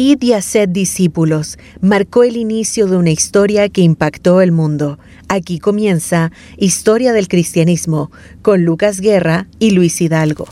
Id y haced discípulos marcó el inicio de una historia que impactó el mundo. Aquí comienza Historia del Cristianismo con Lucas Guerra y Luis Hidalgo.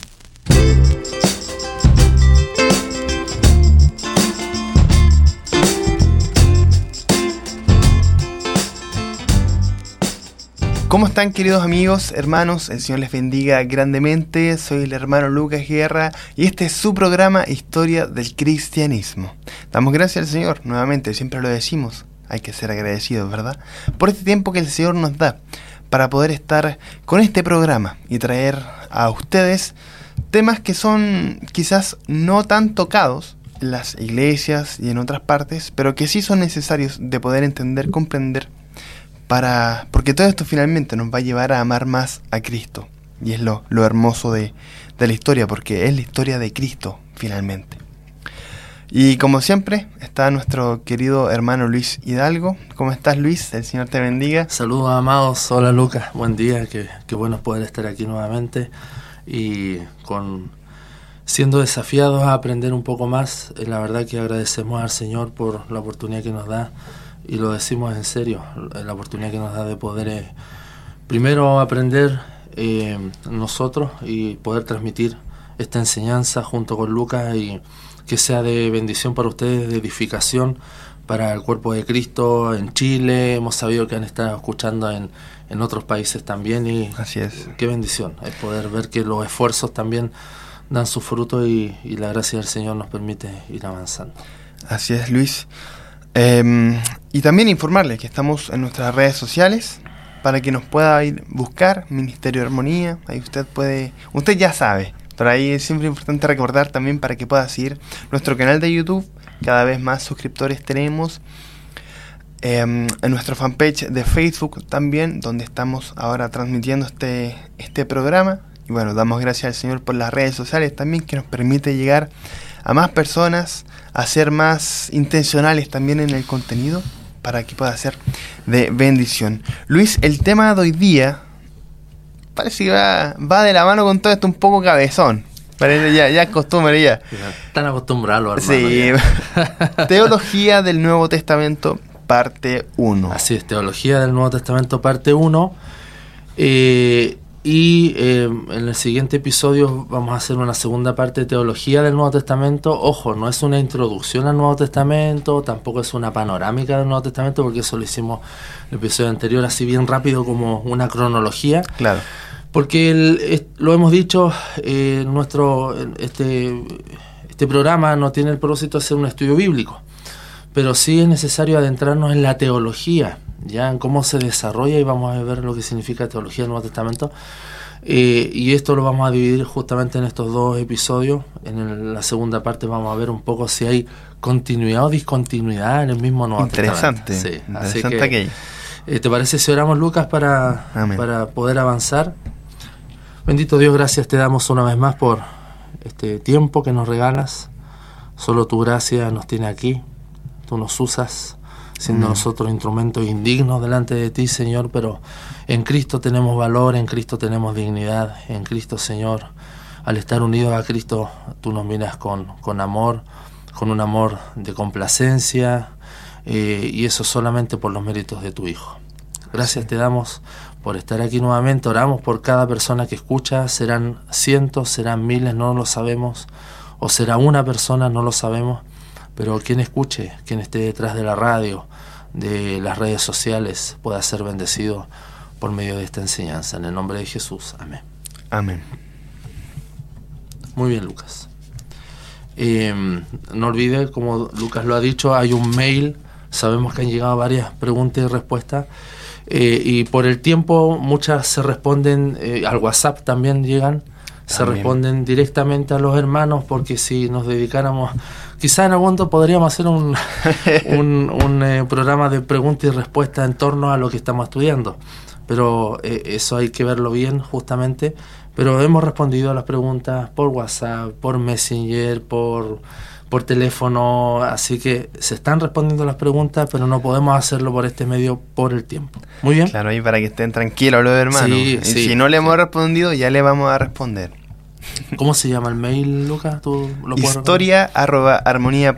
¿Cómo están queridos amigos, hermanos? El Señor les bendiga grandemente. Soy el hermano Lucas Guerra y este es su programa Historia del Cristianismo. Damos gracias al Señor, nuevamente, siempre lo decimos, hay que ser agradecidos, ¿verdad? Por este tiempo que el Señor nos da para poder estar con este programa y traer a ustedes temas que son quizás no tan tocados en las iglesias y en otras partes, pero que sí son necesarios de poder entender, comprender para porque todo esto finalmente nos va a llevar a amar más a Cristo. Y es lo, lo hermoso de, de, la historia porque es la historia de Cristo finalmente. Y como siempre está nuestro querido hermano Luis Hidalgo. ¿cómo estás Luis? el Señor te bendiga. Saludos amados, hola Lucas. Buen día, qué, qué bueno poder estar aquí nuevamente. Y con siendo desafiados a aprender un poco más la verdad que agradecemos al Señor por la oportunidad que nos da y lo decimos en serio, la oportunidad que nos da de poder primero aprender eh, nosotros y poder transmitir esta enseñanza junto con Lucas y que sea de bendición para ustedes, de edificación para el cuerpo de Cristo en Chile. Hemos sabido que han estado escuchando en, en otros países también y Así es. qué bendición es poder ver que los esfuerzos también dan su fruto y, y la gracia del Señor nos permite ir avanzando. Así es, Luis. Eh, y también informarles que estamos en nuestras redes sociales para que nos pueda ir buscar Ministerio de Armonía. Ahí usted puede, usted ya sabe, pero ahí es siempre importante recordar también para que pueda seguir nuestro canal de YouTube. Cada vez más suscriptores tenemos. Eh, en nuestra fanpage de Facebook también, donde estamos ahora transmitiendo este, este programa. Y bueno, damos gracias al Señor por las redes sociales también que nos permite llegar a más personas, a ser más intencionales también en el contenido para que pueda ser de bendición. Luis, el tema de hoy día parece que va, va de la mano con todo esto un poco cabezón. Parece ya, ya es costumbre ya. Están acostumbrados, Sí. Teología del Nuevo Testamento, parte 1. Así es, Teología del Nuevo Testamento, parte 1. Eh, y eh, en el siguiente episodio vamos a hacer una segunda parte de teología del Nuevo Testamento. Ojo, no es una introducción al Nuevo Testamento, tampoco es una panorámica del Nuevo Testamento, porque eso lo hicimos en el episodio anterior así bien rápido como una cronología. Claro. Porque el, lo hemos dicho, eh, nuestro este, este programa no tiene el propósito de hacer un estudio bíblico, pero sí es necesario adentrarnos en la teología ya en cómo se desarrolla y vamos a ver lo que significa teología del Nuevo Testamento. Eh, y esto lo vamos a dividir justamente en estos dos episodios. En el, la segunda parte vamos a ver un poco si hay continuidad o discontinuidad en el mismo Nuevo interesante, Testamento. Sí, interesante así que, eh, ¿Te parece si oramos, Lucas, para, para poder avanzar? Bendito Dios, gracias te damos una vez más por este tiempo que nos regalas. Solo tu gracia nos tiene aquí. Tú nos usas siendo mm. nosotros instrumentos indignos delante de ti, Señor, pero en Cristo tenemos valor, en Cristo tenemos dignidad, en Cristo, Señor, al estar unidos a Cristo, tú nos miras con, con amor, con un amor de complacencia, eh, y eso solamente por los méritos de tu Hijo. Gracias te damos por estar aquí nuevamente, oramos por cada persona que escucha, serán cientos, serán miles, no lo sabemos, o será una persona, no lo sabemos, pero quien escuche, quien esté detrás de la radio, de las redes sociales, pueda ser bendecido por medio de esta enseñanza. En el nombre de Jesús. Amén. Amén. Muy bien, Lucas. Eh, no olvide, como Lucas lo ha dicho, hay un mail. Sabemos que han llegado varias preguntas y respuestas. Eh, y por el tiempo, muchas se responden, eh, al WhatsApp también llegan, se responden directamente a los hermanos, porque si nos dedicáramos quizá en algún momento podríamos hacer un, un, un eh, programa de preguntas y respuestas en torno a lo que estamos estudiando. Pero eh, eso hay que verlo bien, justamente. Pero hemos respondido a las preguntas por WhatsApp, por Messenger, por, por teléfono. Así que se están respondiendo las preguntas, pero no podemos hacerlo por este medio por el tiempo. Muy bien. Claro, y para que estén tranquilos los hermanos. Sí, sí, si no le hemos sí. respondido, ya le vamos a responder. ¿Cómo se llama el mail, Lucas? ¿Tú lo Historia arroba armonía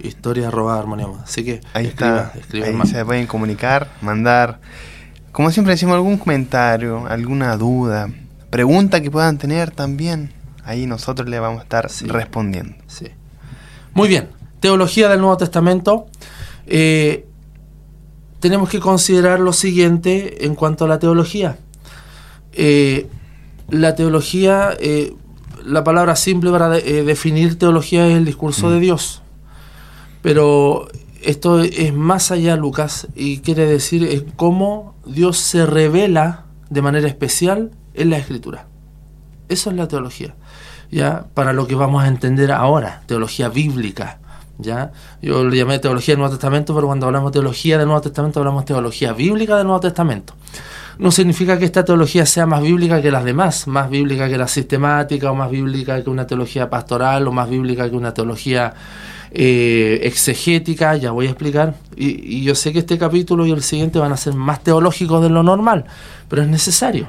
Historia arroba armonía. Así que ahí está. ahí se pueden comunicar, mandar, como siempre decimos, algún comentario, alguna duda, pregunta que puedan tener también. Ahí nosotros le vamos a estar respondiendo. Sí. Muy bien. Teología del Nuevo Testamento. Eh, tenemos que considerar lo siguiente en cuanto a la teología. Eh, la teología, eh, la palabra simple para eh, definir teología es el discurso de mm. Dios. Pero esto es más allá, Lucas, y quiere decir cómo Dios se revela de manera especial en la Escritura. Eso es la teología. Ya para lo que vamos a entender ahora, teología bíblica. ¿ya? Yo le llamé teología del Nuevo Testamento, pero cuando hablamos de teología del Nuevo Testamento hablamos de teología bíblica del Nuevo Testamento. No significa que esta teología sea más bíblica que las demás, más bíblica que la sistemática, o más bíblica que una teología pastoral, o más bíblica que una teología eh, exegética, ya voy a explicar. Y, yo sé que este capítulo y el siguiente van a ser más teológicos de lo normal, pero es necesario.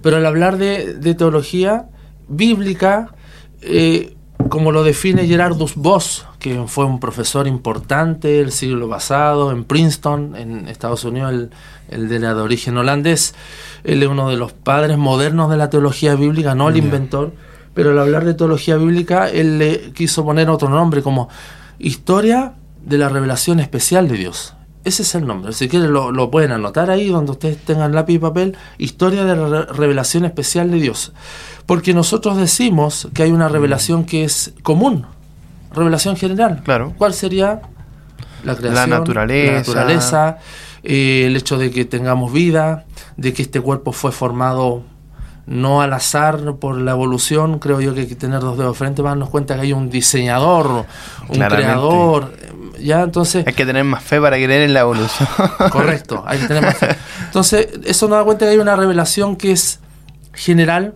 Pero al hablar de, teología bíblica, eh, como lo define Gerardus Voss, que fue un profesor importante el siglo pasado en Princeton, en Estados Unidos, el, de la de origen holandés. Él es uno de los padres modernos de la teología bíblica, no el inventor, pero al hablar de teología bíblica, él le quiso poner otro nombre como Historia de la Revelación Especial de Dios. Ese es el nombre. Si quieren lo, lo pueden anotar ahí donde ustedes tengan lápiz y papel. Historia de la Revelación Especial de Dios. Porque nosotros decimos que hay una revelación que es común, revelación general. Claro. ¿Cuál sería? La creación, la naturaleza, la naturaleza eh, el hecho de que tengamos vida, de que este cuerpo fue formado no al azar por la evolución, creo yo que hay que tener dos dedos frente para darnos cuenta que hay un diseñador, un creador, ya entonces... Hay que tener más fe para creer en la evolución. Correcto, hay que tener más fe. Entonces, eso nos da cuenta que hay una revelación que es general,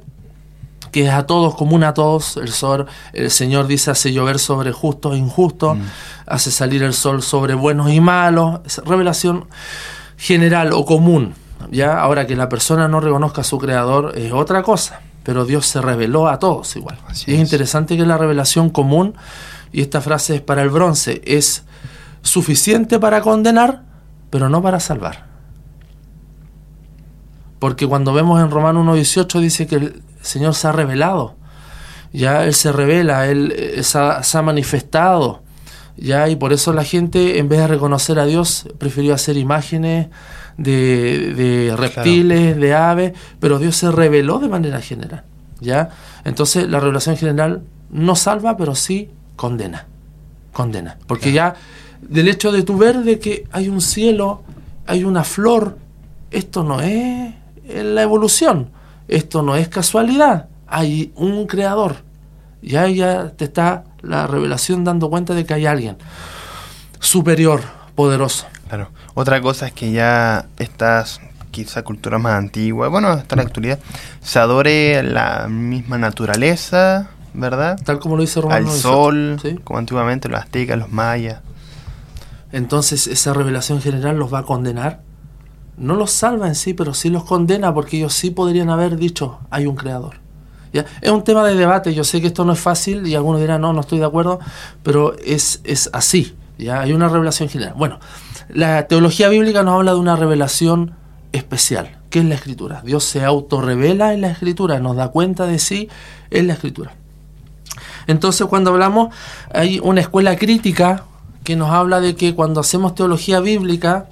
que es a todos, común a todos. El sol, el Señor dice hace llover sobre justos e injustos, mm. hace salir el sol sobre buenos y malos. Es revelación general o común. Ya, ahora que la persona no reconozca a su creador es otra cosa, pero Dios se reveló a todos igual. y es, interesante que la revelación común, y esta frase es para el bronce, es suficiente para condenar, pero no para salvar. Porque cuando vemos en Romano 1.18 dice que el, Señor se ha revelado. Ya Él se revela, Él, eh, se, ha, manifestado. Ya, y por eso la gente, en vez de reconocer a Dios, prefirió hacer imágenes de, reptiles, de aves, pero Dios se reveló de manera general. ¿ya? Entonces la revelación general no salva, pero sí condena. Condena. Porque ya del hecho de tu ver de que hay un cielo, hay una flor, esto no es la evolución. Esto no es casualidad, hay un creador. Y ahí ya te está la revelación dando cuenta de que hay alguien superior, poderoso. Claro. Otra cosa es que ya estas quizá culturas más antiguas, bueno, hasta la actualidad, se adore la misma naturaleza, ¿verdad? Tal como lo dice Romano. Al sol, como antiguamente los aztecas, los mayas. Entonces esa revelación general los va a condenar no los salva en sí, pero sí los condena porque ellos sí podrían haber dicho, hay un creador. Es un tema de debate, yo sé que esto no es fácil y algunos dirán, no, no estoy de acuerdo, pero es, es así, ¿ya? hay una revelación general. Bueno, la teología bíblica nos habla de una revelación especial, que es la escritura. Dios se autorrevela en la escritura, nos da cuenta de sí en la escritura. Entonces cuando hablamos, hay una escuela crítica que nos habla de que cuando hacemos teología bíblica,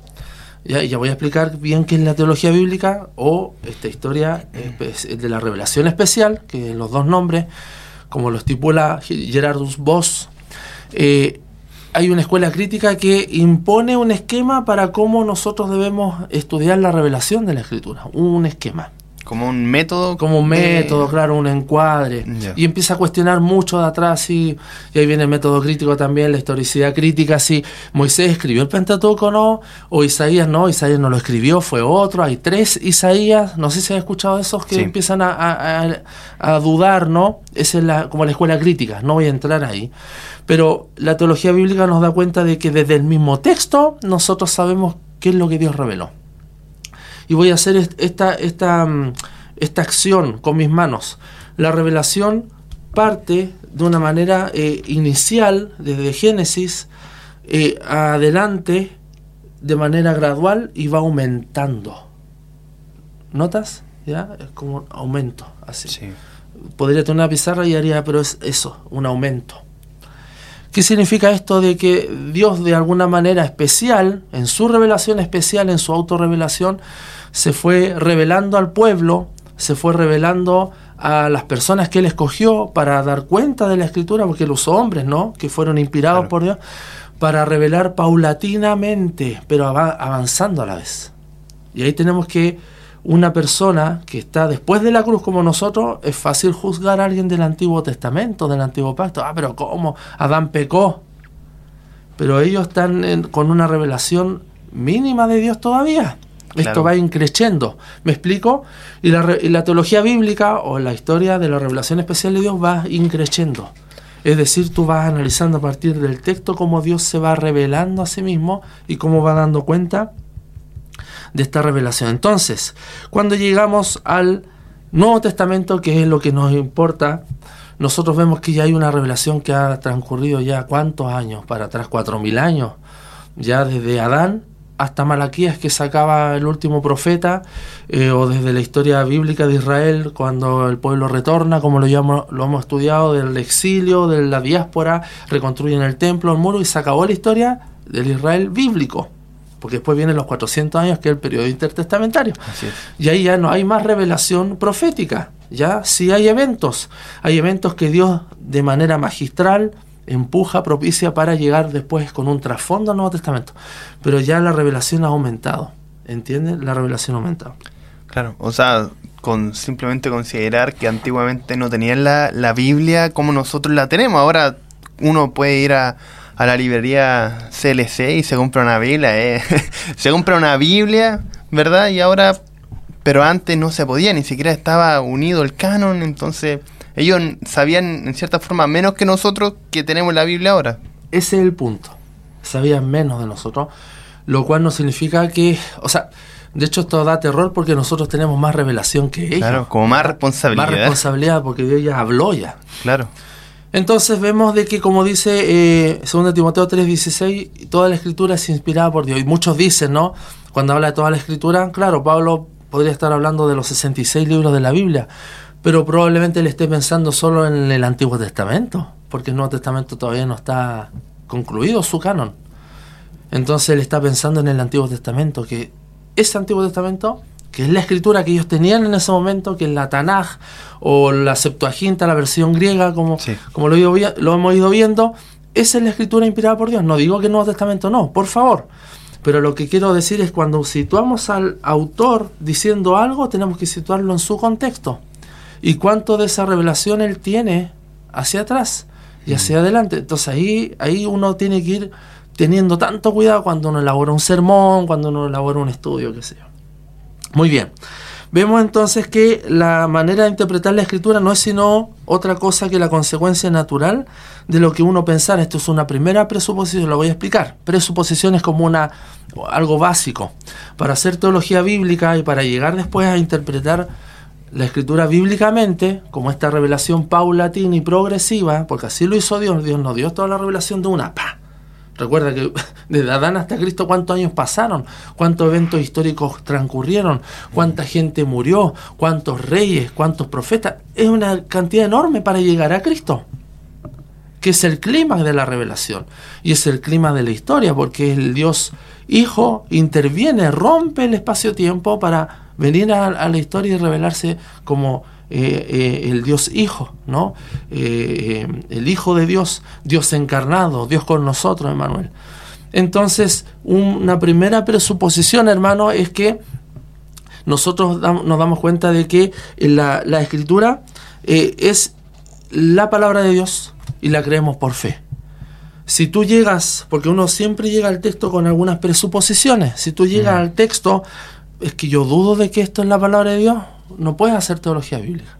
ya, ya voy a explicar bien qué es la teología bíblica o esta historia de la revelación especial, que los dos nombres, como lo estipula Gerardus Voss, eh, hay una escuela crítica que impone un esquema para cómo nosotros debemos estudiar la revelación de la escritura, un esquema. Como un método. Como un método, claro, un encuadre. Y empieza a cuestionar mucho de atrás, y, y, ahí viene el método crítico también, la historicidad crítica, si Moisés escribió el Pentateuco no, o Isaías no, Isaías no lo escribió, fue otro, hay tres Isaías, no sé si han escuchado esos que empiezan a, a, dudar, ¿no? Esa es la, como la escuela crítica, no voy a entrar ahí. Pero la teología bíblica nos da cuenta de que desde el mismo texto nosotros sabemos qué es lo que Dios reveló y voy a hacer esta, esta, mm, esta acción con mis manos. la revelación parte de una manera eh, inicial, desde Génesis, eh, adelante, de manera gradual y va aumentando. ¿Notas? ¿Ya? Es como un aumento, así. Podría tener una pizarra y haría, pero es eso, un aumento. ¿Qué significa esto de que Dios de alguna manera especial, en su revelación especial, en su autorrevelación, se fue revelando al pueblo, se fue revelando a las personas que él escogió para dar cuenta de la escritura, porque los hombres, ¿no? Que fueron inspirados por Dios, para revelar paulatinamente, pero avanzando a la vez. Y ahí tenemos que una persona que está después de la cruz como nosotros, es fácil juzgar a alguien del Antiguo Testamento, del Antiguo Pacto. Ah, pero ¿cómo? Adán pecó. Pero ellos están con una revelación mínima de Dios todavía. Esto va increciendo. ¿Me explico? Y la, y la, teología bíblica o la historia de la revelación especial de Dios va increciendo. Es decir, tú vas analizando a partir del texto cómo Dios se va revelando a sí mismo y cómo va dando cuenta de esta revelación. Entonces, cuando llegamos al Nuevo Testamento, que es lo que nos importa, nosotros vemos que ya hay una revelación que ha transcurrido ya cuántos años para atrás, cuatro mil años, ya desde Adán hasta Malaquías que sacaba el último profeta, eh, o desde la historia bíblica de Israel, cuando el pueblo retorna, como lo, llamo, lo hemos estudiado, del exilio, de la diáspora, reconstruyen el templo, el muro, y se acabó la historia del Israel bíblico porque después vienen los 400 años que es el periodo intertestamentario. Y ahí ya no hay más revelación profética, ya sí hay eventos, hay eventos que Dios de manera magistral empuja, propicia para llegar después con un trasfondo al Nuevo Testamento. Pero ya la revelación ha aumentado, ¿entiendes? La revelación ha aumentado. Claro, o sea, con simplemente considerar que antiguamente no tenían la, la Biblia como nosotros la tenemos, ahora uno puede ir a a la librería CLC y se compra una Biblia. Eh. se compra una Biblia, ¿verdad? Y ahora, pero antes no se podía, ni siquiera estaba unido el canon, entonces ellos sabían en cierta forma menos que nosotros que tenemos la Biblia ahora. Ese es el punto. Sabían menos de nosotros, lo cual no significa que, o sea, de hecho esto da terror porque nosotros tenemos más revelación que ellos. Claro, como más responsabilidad. Más responsabilidad porque Dios ya habló ya. Claro. Entonces vemos de que, como dice eh, 2 Timoteo 3:16, toda la escritura es inspirada por Dios. Y muchos dicen, ¿no? Cuando habla de toda la escritura, claro, Pablo podría estar hablando de los 66 libros de la Biblia, pero probablemente le esté pensando solo en el Antiguo Testamento, porque el Nuevo Testamento todavía no está concluido su canon. Entonces él está pensando en el Antiguo Testamento, que ese Antiguo Testamento que es la escritura que ellos tenían en ese momento, que es la Tanaj o la Septuaginta, la versión griega, como, como lo, lo, hemos ido viendo, esa es la escritura inspirada por Dios. No digo que el Nuevo Testamento no, por favor. Pero lo que quiero decir es cuando situamos al autor diciendo algo, tenemos que situarlo en su contexto. Y cuánto de esa revelación él tiene hacia atrás y hacia adelante. Entonces ahí, ahí uno tiene que ir teniendo tanto cuidado cuando uno elabora un sermón, cuando uno elabora un estudio, qué sé yo. Muy bien. Vemos entonces que la manera de interpretar la escritura no es sino otra cosa que la consecuencia natural de lo que uno pensara. Esto es una primera presuposición, lo voy a explicar. Presuposición es como una, algo básico. Para hacer teología bíblica y para llegar después a interpretar la escritura bíblicamente, como esta revelación paulatina y progresiva, porque así lo hizo Dios, Dios nos dio toda la revelación de una, pa, Recuerda que desde Adán hasta Cristo cuántos años pasaron, cuántos eventos históricos transcurrieron, cuánta gente murió, cuántos reyes, cuántos profetas. Es una cantidad enorme para llegar a Cristo, que es el clima de la revelación y es el clima de la historia, porque el Dios Hijo interviene, rompe el espacio-tiempo para venir a la historia y revelarse como eh, eh, el Dios Hijo, ¿no? Eh, el Hijo de Dios, Dios encarnado, Dios con nosotros, Emanuel. Entonces, una primera presuposición, hermano, es que nosotros nos damos cuenta de que la, la escritura es la palabra de Dios y la creemos por fe. Si tú llegas, porque uno siempre llega al texto con algunas presuposiciones, si tú llegas mm. al texto, es que yo dudo de que esto es la palabra de Dios, no puedes hacer teología bíblica.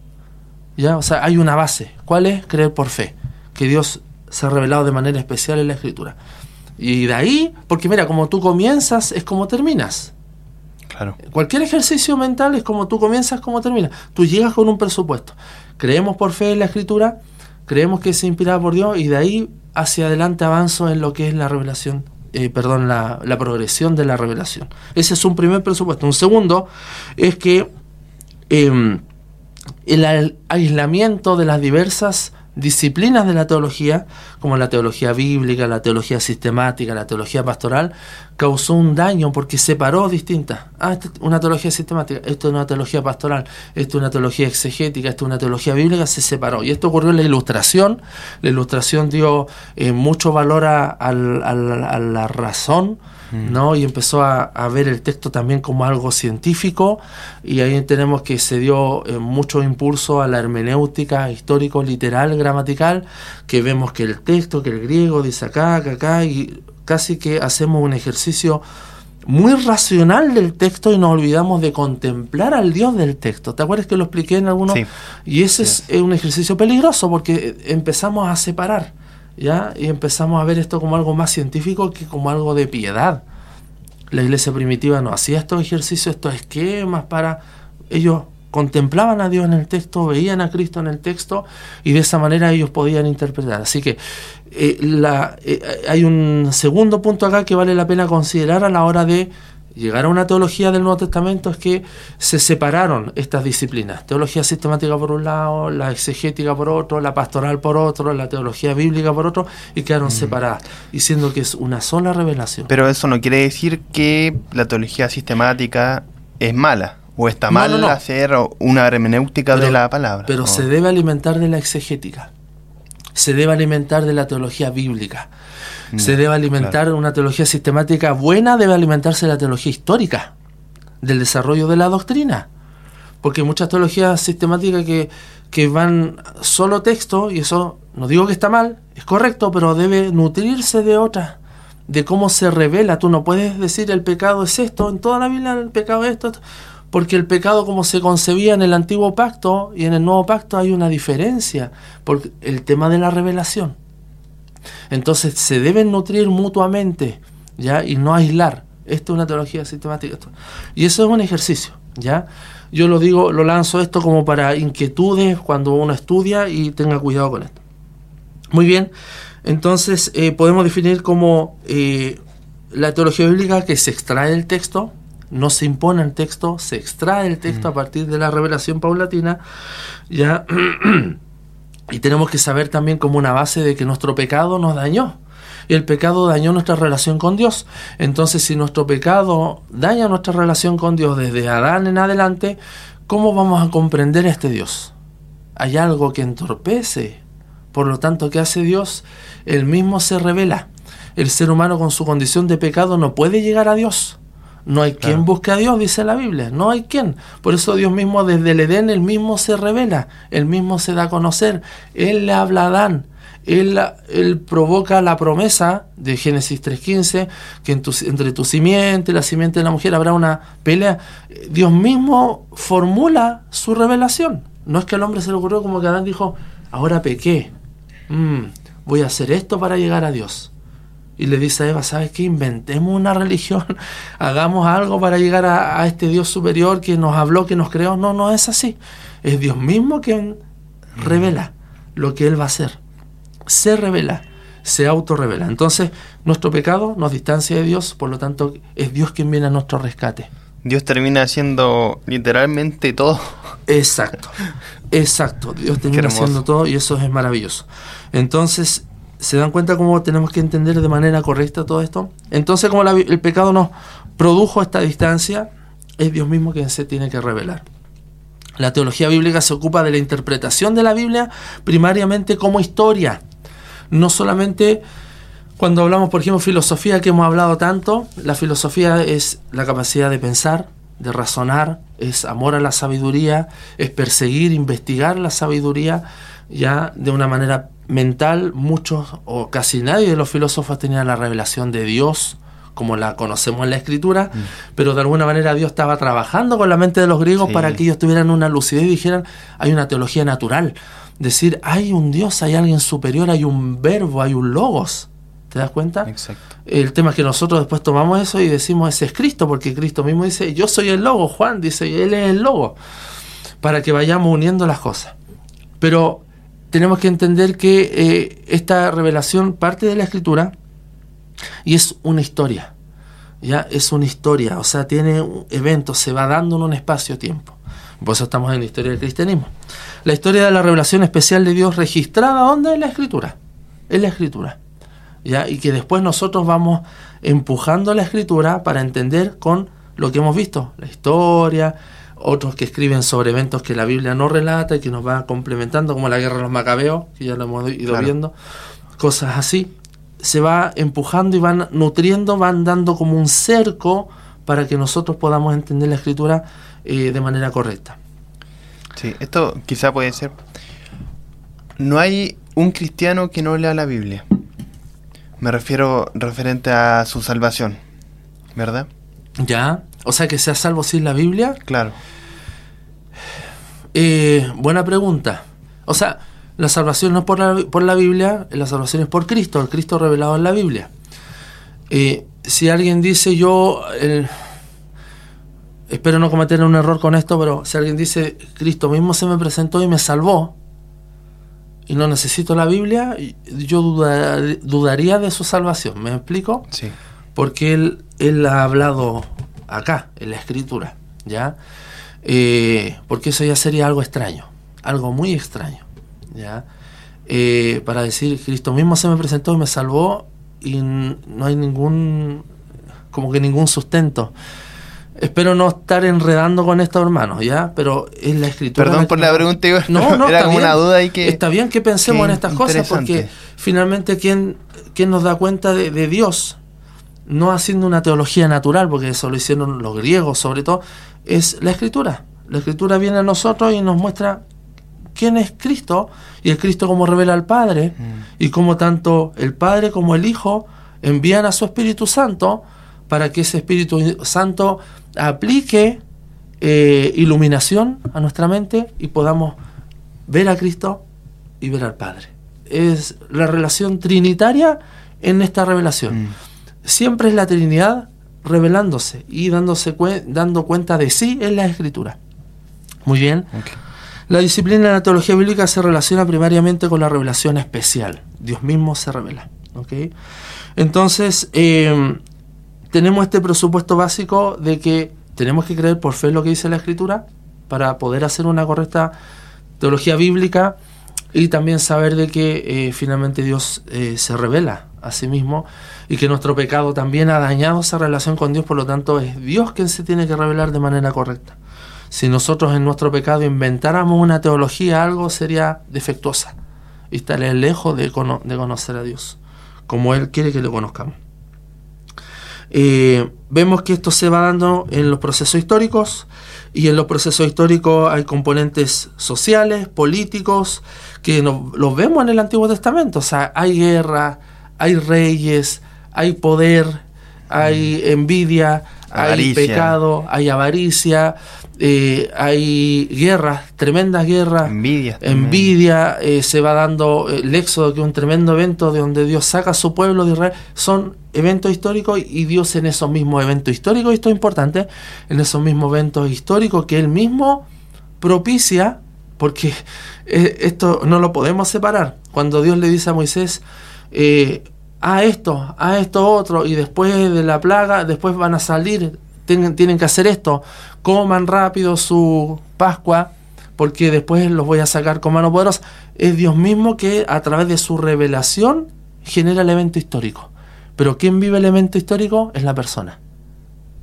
¿Ya? O sea, hay una base. ¿Cuál es? Creer por fe. Que Dios se ha revelado de manera especial en la Escritura. Y de ahí, porque mira, como tú comienzas es como terminas. Claro. Cualquier ejercicio mental es como tú comienzas, como terminas. Tú llegas con un presupuesto. creemos por fe en la escritura, creemos que es inspirada por Dios y de ahí hacia adelante avanzo en lo que es la revelación, eh, perdón, la, la, progresión de la revelación. Ese es un primer presupuesto. Un segundo es que em, el aislamiento de las diversas disciplinas de la teología, como la teología bíblica, la teología sistemática, la teología pastoral, causó un daño porque separó distintas. Ah, esta es una teología sistemática, esto es una teología pastoral, esto es una teología exegética, esto es una teología bíblica, se separó. Y esto ocurrió en la ilustración. La ilustración dio eh, mucho valor a la razón, Mm. ¿no? Y empezó a, ver el texto también como algo científico y ahí tenemos que se dio eh, mucho impulso a la hermenéutica histórico, literal, gramatical, que vemos que el texto, que el griego dice acá, acá, acá, y casi que hacemos un ejercicio muy racional del texto y nos olvidamos de contemplar al Dios del texto. ¿Te acuerdas que lo expliqué en algunos? Y ese es un ejercicio peligroso porque empezamos a separar. Y empezamos a ver esto como algo más científico que como algo de piedad. La iglesia primitiva no hacía estos ejercicios, estos esquemas para... Ellos contemplaban a Dios en el texto, veían a Cristo en el texto y de esa manera ellos podían interpretar. Así que eh, eh, hay un segundo punto acá que vale la pena considerar a la hora de llegar a una teología del Nuevo Testamento es que se separaron estas disciplinas. Teología sistemática por un lado, la exegética por otro, la pastoral por otro, la teología bíblica por otro, y quedaron separadas, diciendo que es una sola revelación. Pero eso no quiere decir que la teología sistemática es mala. O está mal hacer una hermenéutica de la palabra. Pero se debe alimentar de la exegética. Se debe alimentar de la teología bíblica se debe alimentar una teología sistemática buena, debe alimentarse la teología histórica del desarrollo de la doctrina. Porque hay muchas teologías sistemáticas que, que van solo texto, y eso no digo que está mal, es correcto, pero debe nutrirse de otra, de cómo se revela. Tú no puedes decir el pecado es esto, en toda la Biblia el pecado es esto, porque el pecado como se concebía en el antiguo pacto y en el nuevo pacto hay una diferencia, por el tema de la revelación. Entonces se deben nutrir mutuamente, ¿ya? Y no aislar. Esto es una teología sistemática. Y eso es un ejercicio, ¿ya? Yo lo digo, lo lanzo esto como para inquietudes cuando uno estudia y tenga cuidado con esto. Muy bien, entonces eh, podemos definir como eh, la teología bíblica que se extrae del texto, no se impone el texto, se extrae el texto a partir de la revelación paulatina, ya Y tenemos que saber también como una base de que nuestro pecado nos dañó. Y el pecado dañó nuestra relación con Dios. Entonces, si nuestro pecado daña nuestra relación con Dios desde Adán en adelante, ¿cómo vamos a comprender a este Dios? Hay algo que entorpece. Por lo tanto, ¿qué hace Dios? Él mismo se revela. El ser humano con su condición de pecado no puede llegar a Dios. No hay quien busque a Dios, dice la Biblia. No hay quien. Por eso Dios mismo desde el Edén, él mismo se revela, él mismo se da a conocer. Él le habla a Adán. Él, él provoca la promesa de Génesis 3.15, que entre tu simiente y la simiente de la mujer habrá una pelea. Dios mismo formula su revelación. No es que al hombre se le ocurrió como que Adán dijo, ahora pequé. Mm, voy a hacer esto para llegar a Dios y le dice a Eva, ¿sabes qué? Inventemos una religión, hagamos algo para llegar a, este Dios superior que nos habló, que nos creó. No, no es así. Es Dios mismo quien revela lo que Él va a hacer. Se revela, se autorrevela. Entonces, nuestro pecado nos distancia de Dios, por lo tanto, es Dios quien viene a nuestro rescate. Dios termina haciendo literalmente todo. Exacto, exacto. Dios termina haciendo todo y eso es maravilloso. Entonces, ¿Se dan cuenta cómo tenemos que entender de manera correcta todo esto? Entonces, como el pecado nos produjo esta distancia, es Dios mismo quien se tiene que revelar. La teología bíblica se ocupa de la interpretación de la Biblia primariamente como historia. No solamente cuando hablamos, por ejemplo, filosofía, que hemos hablado tanto, la filosofía es la capacidad de pensar, de razonar, es amor a la sabiduría, es perseguir, investigar la sabiduría, ya de una manera mental, muchos o casi nadie de los filósofos tenía la revelación de Dios como la conocemos en la escritura, mm. pero de alguna manera Dios estaba trabajando con la mente de los griegos para que ellos tuvieran una lucidez y dijeran, hay una teología natural, decir, hay un Dios, hay alguien superior, hay un verbo, hay un logos. ¿Te das cuenta? Exacto. El tema es que nosotros después tomamos eso y decimos, ese es Cristo, porque Cristo mismo dice, yo soy el logo, Juan dice, Él es el logo, para que vayamos uniendo las cosas. Pero tenemos que entender que eh, esta revelación parte de la escritura y es una historia. Ya es una historia, o sea, tiene eventos, se va dando en un espacio-tiempo. Por eso estamos en la historia del cristianismo. La historia de la revelación especial de Dios registrada, ¿dónde? En la escritura. En la escritura. ¿Ya? Y que después nosotros vamos empujando la escritura para entender con lo que hemos visto, la historia, otros que escriben sobre eventos que la Biblia no relata y que nos va complementando, como la guerra de los macabeos, que ya lo hemos ido viendo, cosas así. Se va empujando y van nutriendo, van dando como un cerco para que nosotros podamos entender la escritura eh, de manera correcta. Sí, esto quizá puede ser. No hay un cristiano que no lea la Biblia. Me refiero referente a su salvación, ¿verdad? Ya, o sea que sea salvo sin la Biblia. Claro. Eh, buena pregunta. O sea, la salvación no es por la, por la Biblia, la salvación es por Cristo, el Cristo revelado en la Biblia. Eh, si alguien dice yo, espero no cometer un error con esto, pero si alguien dice Cristo mismo se me presentó y me salvó, y no necesito la Biblia, yo dudaría de su salvación. ¿Me explico? Sí. Porque él, él ha hablado acá, en la escritura, ¿ya? Eh, porque eso ya sería algo extraño, algo muy extraño, ¿ya? Eh, para decir, Cristo mismo se me presentó y me salvó y no hay ningún, como que ningún sustento. Espero no estar enredando con esto, hermanos, ¿ya? Pero es la escritura. Perdón por la pregunta, no, no, era como una duda y que. Está bien que pensemos en estas cosas, porque finalmente, ¿quién, quién nos da cuenta de, de, Dios? No haciendo una teología natural, porque eso lo hicieron los griegos, sobre todo, es la escritura. La escritura viene a nosotros y nos muestra quién es Cristo y el Cristo como revela al Padre mm. y como tanto el Padre como el Hijo envían a su Espíritu Santo para que ese Espíritu Santo aplique eh, iluminación a nuestra mente y podamos ver a Cristo y ver al Padre. Es la relación trinitaria en esta revelación. Mm. Siempre es la Trinidad revelándose y dándose dando cuenta de sí en la Escritura. Muy bien. La disciplina de la teología bíblica se relaciona primariamente con la revelación especial. Dios mismo se revela. Entonces, eh, tenemos este presupuesto básico de que tenemos que creer por fe lo que dice la Escritura para poder hacer una correcta teología bíblica y también saber de que eh, finalmente Dios eh, se revela a sí mismo y que nuestro pecado también ha dañado esa relación con Dios, por lo tanto es Dios quien se tiene que revelar de manera correcta. Si nosotros en nuestro pecado inventáramos una teología, algo sería defectuosa y estaría lejos de, conocer a Dios, como Él quiere que lo conozcamos. Eh, vemos que esto se va dando en los procesos históricos y en los procesos históricos hay componentes sociales, políticos, que los vemos en el Antiguo Testamento. O sea, hay guerra, hay reyes, hay poder, hay mm. envidia, hay pecado, hay avaricia, eh, hay guerras, tremendas guerras, envidia, envidia eh, se va dando el éxodo, que es un tremendo evento de donde Dios saca a su pueblo de Israel, son eventos históricos y Dios en esos mismos eventos históricos, y esto es importante, en esos mismos eventos históricos que Él mismo propicia, porque eh, esto no lo podemos separar, cuando Dios le dice a Moisés, a esto, a esto otro, y después de la plaga, después van a salir tienen, que hacer esto, coman rápido su Pascua, porque después los voy a sacar con mano poderosa. Es Dios mismo que a través de su revelación genera el evento histórico. Pero ¿quién vive el evento histórico? Es la persona.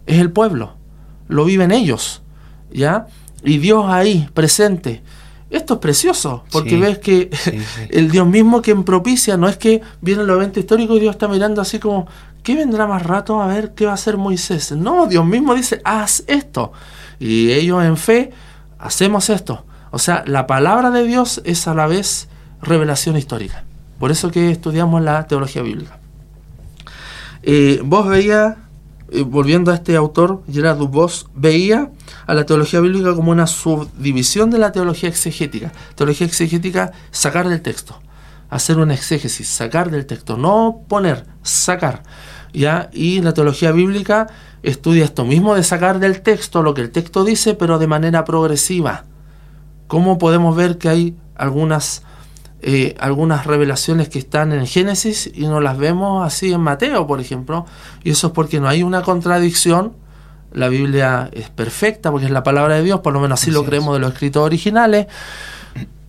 Es el pueblo. Lo viven ellos. ¿Ya? Y Dios ahí, presente. Esto es precioso, porque ves que el Dios mismo quien propicia, no es que viene el evento histórico y Dios está mirando así como, ¿qué vendrá más rato a ver qué va a hacer Moisés? No, Dios mismo dice, haz esto. Y ellos en fe, hacemos esto. O sea, la palabra de Dios es a la vez revelación histórica. Por eso que estudiamos la teología bíblica. Eh, vos veía, eh, volviendo a este autor, Gerard vos veía a la teología bíblica como una subdivisión de la teología exegética. Teología exegética, sacar del texto, hacer un exégesis, sacar del texto, no poner, sacar. ¿Ya? Y la teología bíblica estudia esto mismo de sacar del texto lo que el texto dice, pero de manera progresiva. ¿Cómo podemos ver que hay algunas, eh, algunas revelaciones que están en Génesis y no las vemos así en Mateo, por ejemplo. Y eso es porque no hay una contradicción. La Biblia es perfecta porque es la palabra de Dios, por lo menos así, lo creemos de los escritos originales.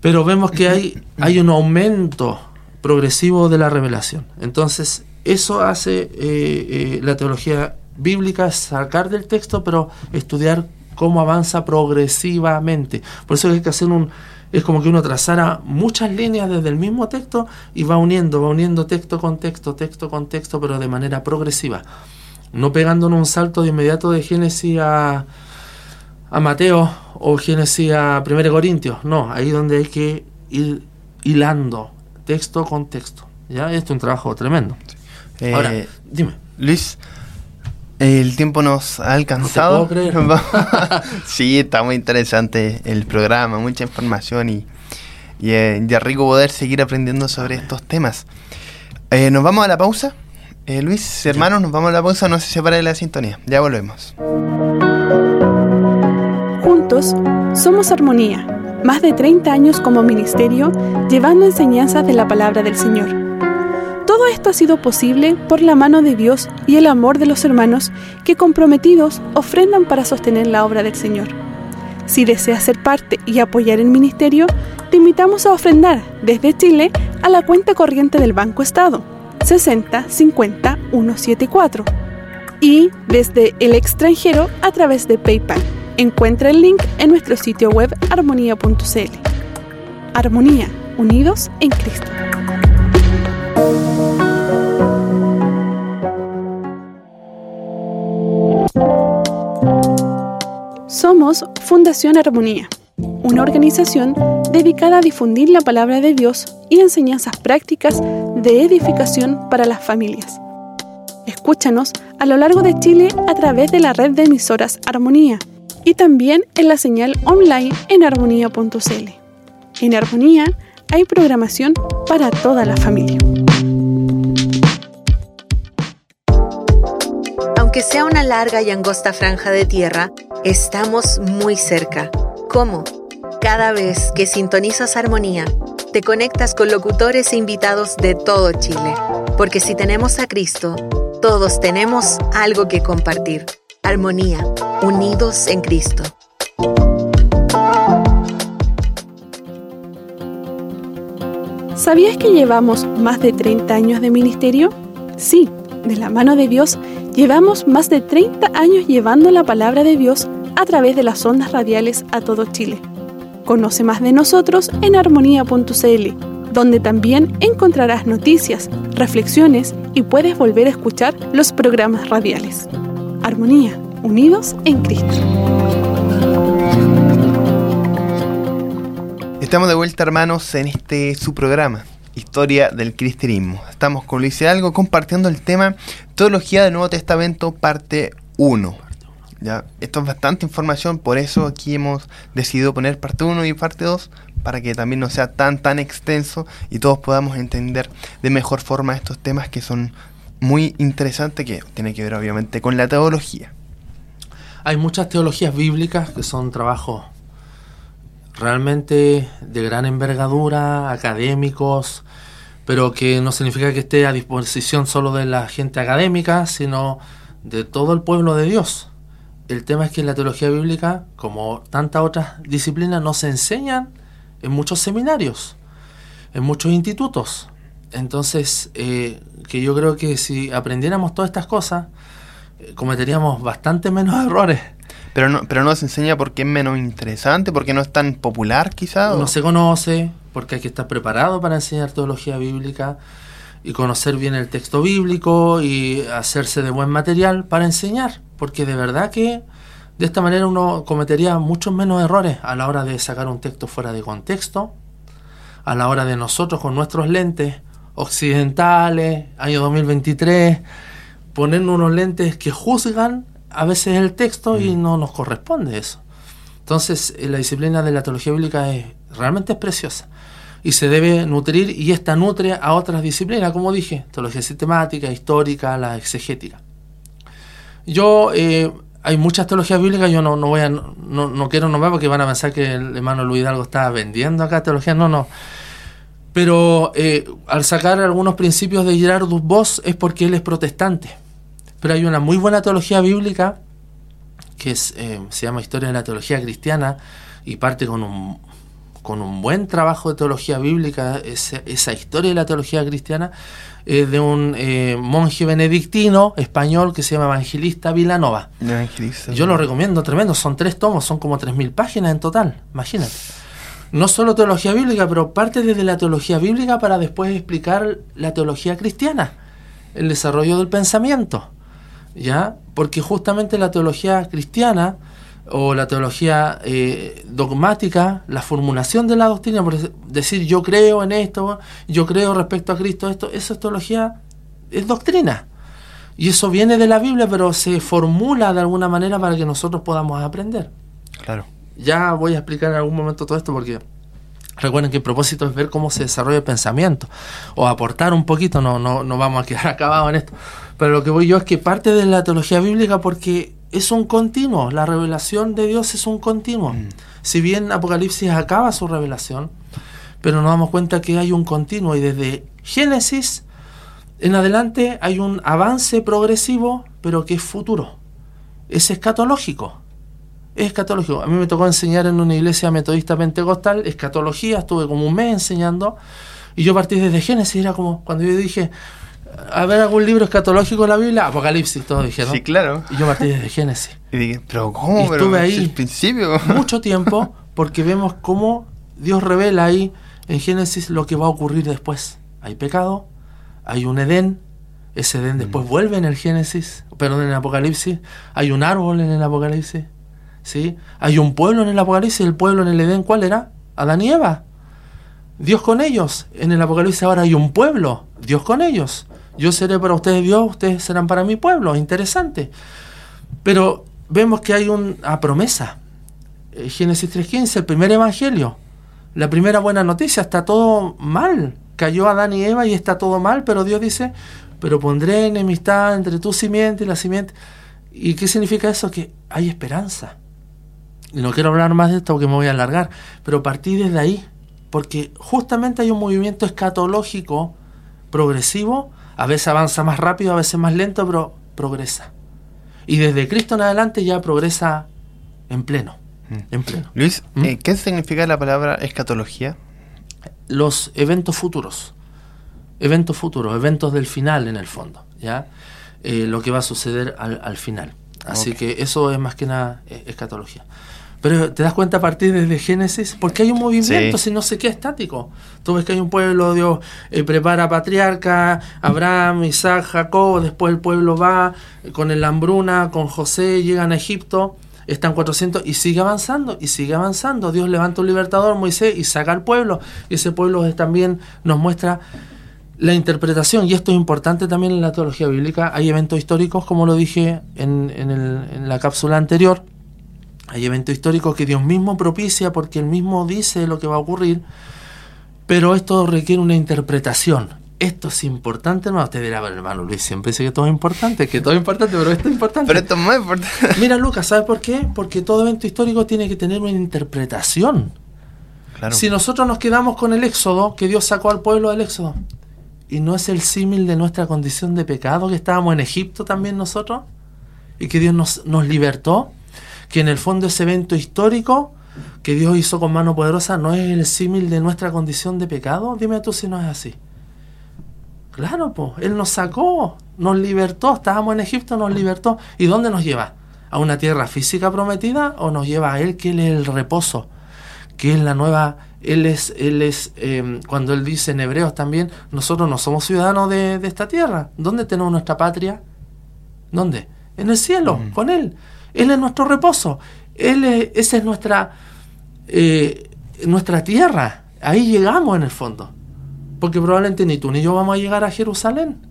Pero vemos que hay, hay un aumento progresivo de la revelación. Entonces, eso hace eh, eh, la teología bíblica, sacar del texto, pero estudiar cómo avanza progresivamente. Por eso hay que hacer un... Es como que uno trazara muchas líneas desde el mismo texto y va uniendo, va uniendo texto con texto, texto con texto, pero de manera progresiva. No pegándonos un salto de inmediato de Génesis a, a Mateo o Génesis a 1 Corintios. No, ahí donde hay que ir hilando texto con texto. ¿ya? Esto es un trabajo tremendo. Ahora, eh, dime. Luis, el tiempo nos ha alcanzado. No creer. sí, está muy interesante el programa, mucha información y, y eh, ya rico poder seguir aprendiendo sobre estos temas. Eh, nos vamos a la pausa. Luis, hermanos, nos vamos a la pausa, no se separe de la sintonía. Ya volvemos. Juntos somos armonía, más de 30 años como ministerio llevando enseñanzas de la palabra del Señor. Todo esto ha sido posible por la mano de Dios y el amor de los hermanos que comprometidos ofrendan para sostener la obra del Señor. Si deseas ser parte y apoyar el ministerio, te invitamos a ofrendar desde Chile a la cuenta corriente del Banco Estado 60 50 174 y desde el extranjero a través de PayPal. Encuentra el link en nuestro sitio web armonía.cl. Armonía, unidos en Cristo. Somos Fundación Armonía, una organización dedicada a difundir la palabra de Dios y enseñanzas prácticas de edificación para las familias. Escúchanos a lo largo de Chile a través de la red de emisoras Armonía y también en la señal online en armonía.cl. En Armonía hay programación para toda la familia. Aunque sea una larga y angosta franja de tierra, estamos muy cerca. ¿Cómo? Cada vez que sintonizas Armonía, te conectas con locutores e invitados de todo Chile. Porque si tenemos a Cristo, todos tenemos algo que compartir. Armonía, unidos en Cristo. ¿Sabías que llevamos más de 30 años de ministerio? Sí, de la mano de Dios, llevamos más de 30 años llevando la palabra de Dios a través de las ondas radiales a todo Chile. Conoce más de nosotros en armonía.cl, donde también encontrarás noticias, reflexiones y puedes volver a escuchar los programas radiales. Armonía, unidos en Cristo. Estamos de vuelta, hermanos, en este su programa, Historia del Cristianismo. Estamos con Luis Algo compartiendo el tema Teología del Nuevo Testamento, parte 1. ¿Ya? Esto es bastante información, por eso aquí hemos decidido poner parte 1 y parte 2 para que también no sea tan tan extenso y todos podamos entender de mejor forma estos temas que son muy interesantes, que tiene que ver obviamente con la teología. Hay muchas teologías bíblicas que son trabajos realmente de gran envergadura, académicos, pero que no significa que esté a disposición solo de la gente académica, sino de todo el pueblo de Dios. El tema es que la teología bíblica, como tantas otras disciplinas, no se enseñan en muchos seminarios, en muchos institutos. Entonces, eh, que yo creo que si aprendiéramos todas estas cosas, eh, cometeríamos bastante menos errores pero no, pero no se enseña porque es menos interesante, porque no es tan popular quizá. No se conoce, porque hay que estar preparado para enseñar teología bíblica y conocer bien el texto bíblico y hacerse de buen material para enseñar, porque de verdad que de esta manera uno cometería muchos menos errores a la hora de sacar un texto fuera de contexto, a la hora de nosotros con nuestros lentes occidentales, año 2023, poner unos lentes que juzgan a veces el texto y mm. no nos corresponde eso. Entonces, eh, la disciplina de la teología bíblica es, realmente es preciosa y se debe nutrir y esta nutre a otras disciplinas, como dije, teología sistemática, histórica, la exegética. Yo, eh, hay muchas teologías bíblicas, yo no, no voy a, no, no quiero nombrar porque van a pensar que el hermano Luis Hidalgo está vendiendo acá teología, no, no. Pero eh, al sacar algunos principios de Gerardus Voss es porque él es protestante. Pero hay una muy buena teología bíblica que es, eh, se llama Historia de la Teología Cristiana y parte con un, con un buen trabajo de teología bíblica, esa, esa historia de la teología cristiana, eh, de un eh, monje benedictino español que se llama Evangelista Vilanova. Yo lo recomiendo tremendo, son tres tomos, son como tres mil páginas en total, imagínate. No solo teología bíblica, pero parte desde la teología bíblica para después explicar la teología cristiana, el desarrollo del pensamiento. ¿Ya? Porque justamente la teología cristiana o la teología eh, dogmática, la formulación de la doctrina, por decir yo creo en esto, yo creo respecto a Cristo, esto, eso es teología, es doctrina. Y eso viene de la Biblia, pero se formula de alguna manera para que nosotros podamos aprender. Claro. Ya voy a explicar en algún momento todo esto porque recuerden que el propósito es ver cómo se desarrolla el pensamiento o aportar un poquito, no, no, no vamos a quedar acabados en esto. Pero lo que voy yo es que parte de la teología bíblica porque es un continuo, la revelación de Dios es un continuo. Mm. Si bien Apocalipsis acaba su revelación, pero nos damos cuenta que hay un continuo y desde Génesis en adelante hay un avance progresivo, pero que es futuro. Es escatológico. Es escatológico. A mí me tocó enseñar en una iglesia metodista pentecostal, escatología, estuve como un mes enseñando, y yo partí desde Génesis, era como cuando yo dije, a ver algún libro escatológico en la Biblia, Apocalipsis, todos dijeron. Sí, claro. Y yo partí desde Génesis. Y dije, pero ¿cómo? estuve ahí principio. mucho tiempo porque vemos cómo Dios revela ahí en Génesis lo que va a ocurrir después. Hay pecado, hay un Edén, ese Edén después mm. vuelve en el Génesis, perdón, en el Apocalipsis, hay un árbol en el Apocalipsis, ¿sí? Hay un pueblo en el Apocalipsis, el pueblo en el Edén, ¿cuál era? Adán y Eva. Dios con ellos. En el Apocalipsis ahora hay un pueblo, Dios con ellos. Yo seré para ustedes Dios, ustedes serán para mi pueblo. Interesante. Pero vemos que hay una promesa. Eh, Génesis 3.15, el primer evangelio. La primera buena noticia, está todo mal. Cayó Adán y Eva y está todo mal, pero Dios dice, pero pondré enemistad entre tu simiente y la simiente. ¿Y qué significa eso? Que hay esperanza. Y no quiero hablar más de esto porque me voy a alargar, pero partí desde ahí, porque justamente hay un movimiento escatológico progresivo a veces avanza más rápido, a veces más lento, pero progresa. Y desde Cristo en adelante ya progresa en pleno. Mm. En pleno. Luis, ¿Mm? eh, ¿qué significa la palabra escatología? Los eventos futuros. Eventos futuros, eventos del final en el fondo. ¿ya? Eh, lo que va a suceder al, final. Así que eso es más que nada eh, escatología. Pero te das cuenta a partir desde Génesis, porque hay un movimiento, si no se queda estático. Tú ves que hay un pueblo, Dios eh, prepara patriarca, Abraham, Isaac, Jacob, después el pueblo va con el hambruna, con José, llegan a Egipto, están 400 y sigue avanzando, y sigue avanzando. Dios levanta un libertador, Moisés, y saca al pueblo. Y ese pueblo también nos muestra la interpretación, y esto es importante también en la teología bíblica, hay eventos históricos, como lo dije en, en la cápsula anterior, hay eventos históricos que Dios mismo propicia porque Él mismo dice lo que va a ocurrir, pero esto requiere una interpretación. Esto es importante, hermano. Usted dirá, hermano Luis, siempre dice que todo es importante, que todo es importante, pero esto es importante. Pero esto es más importante. Mira, Lucas, ¿sabes por qué? Porque todo evento histórico tiene que tener una interpretación. Si nosotros nos quedamos con el éxodo, que Dios sacó al pueblo del éxodo, y no es el símil de nuestra condición de pecado, que estábamos en Egipto también nosotros, y que Dios nos, nos libertó, que en el fondo ese evento histórico que Dios hizo con mano poderosa no es el símil de nuestra condición de pecado? Dime tú si no es así. Claro, pues, Él nos sacó, nos libertó, estábamos en Egipto, nos libertó. ¿Y dónde nos lleva? ¿A una tierra física prometida o nos lleva a Él, que Él es el reposo, que es la nueva... Él es, él es em, cuando Él dice en Hebreos también, nosotros no somos ciudadanos de, esta tierra. ¿Dónde tenemos nuestra patria? ¿Dónde? En el cielo, con Él. Él es nuestro reposo. Él es, esa es nuestra, eh, nuestra tierra. Ahí llegamos en el fondo. Porque probablemente ni tú ni yo vamos a llegar a Jerusalén.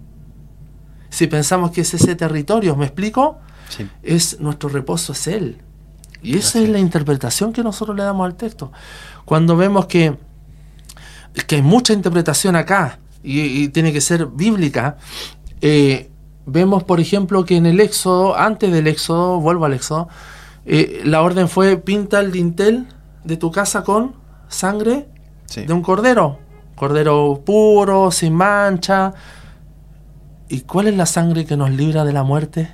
Si pensamos que es ese territorio, ¿me explico? Es nuestro reposo, es Él. Y esa es la interpretación que nosotros le damos al texto. Cuando vemos que, que hay mucha interpretación acá y, tiene que ser bíblica, eh, vemos, por ejemplo, que en el Éxodo, antes del Éxodo, vuelvo al Éxodo, eh, la orden fue pinta el dintel de tu casa con sangre de un cordero, cordero puro, sin mancha. ¿Y cuál es la sangre que nos libra de la muerte?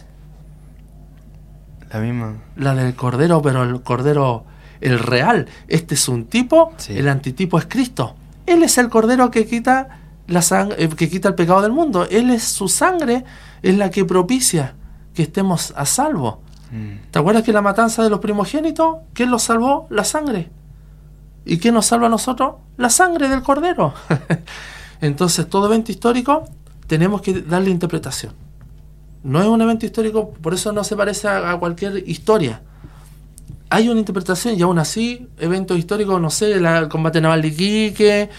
La misma. La del cordero, pero el cordero, el real. Este es un tipo, el antitipo es Cristo. Él es el cordero que quita la sangre, eh, que quita el pecado del mundo. Él es su sangre, es la que propicia que estemos a salvo. Mm. ¿Te acuerdas que la matanza de los primogénitos, ¿quién los salvó? La sangre. ¿Y quién nos salva a nosotros? La sangre del cordero. Entonces, todo evento histórico tenemos que darle interpretación. No es un evento histórico, por eso no se parece a, cualquier historia. Hay una interpretación y aún así, eventos históricos, no sé, el combate naval de Iquique,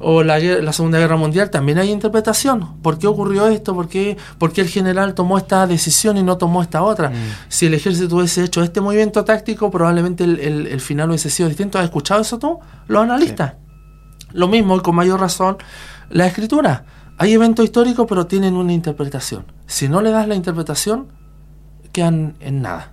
o la, la, Segunda Guerra Mundial, también hay interpretación. ¿Por qué ocurrió esto? ¿Por qué, el general tomó esta decisión y no tomó esta otra? Mm. Si el ejército hubiese hecho este movimiento táctico, probablemente el, final hubiese sido distinto. ¿Has escuchado eso tú? Los analistas. Lo mismo y con mayor razón la escritura. Hay eventos históricos, pero tienen una interpretación. Si no le das la interpretación, quedan en nada.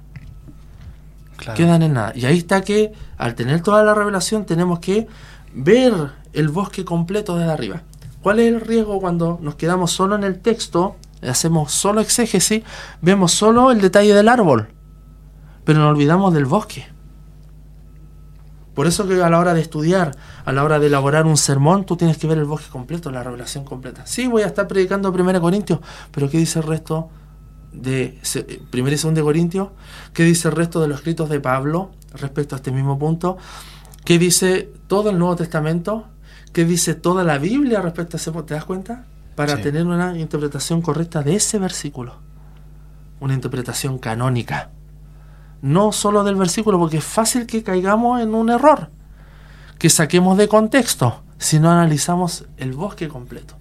Quedan en nada. Y ahí está que, al tener toda la revelación, tenemos que ver el bosque completo desde arriba. ¿Cuál es el riesgo cuando nos quedamos solo en el texto, hacemos solo exégesis, vemos solo el detalle del árbol, pero nos olvidamos del bosque? Por eso que a la hora de estudiar, a la hora de elaborar un sermón, tú tienes que ver el bosque completo, la revelación completa. Sí, voy a estar predicando 1 Corintios, pero ¿qué dice el resto de 1 y 2 Corintios? ¿Qué dice el resto de los escritos de Pablo respecto a este mismo punto? ¿Qué dice todo el Nuevo Testamento? ¿Qué dice toda la Biblia respecto a ese ¿Te das cuenta? Para tener una interpretación correcta de ese versículo. Una interpretación canónica. No solo del versículo, porque es fácil que caigamos en un error. Que saquemos de contexto si no analizamos el bosque completo.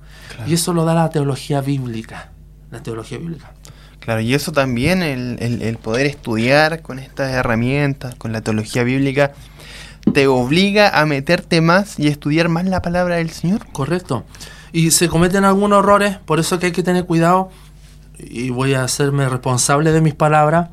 Y eso lo da la teología bíblica. La teología bíblica. Claro, y eso también, el, el poder estudiar con estas herramientas, con la teología bíblica, te obliga a meterte más y estudiar más la palabra del Señor. Correcto. Y se cometen algunos errores, por eso que hay que tener cuidado, y voy a hacerme responsable de mis palabras,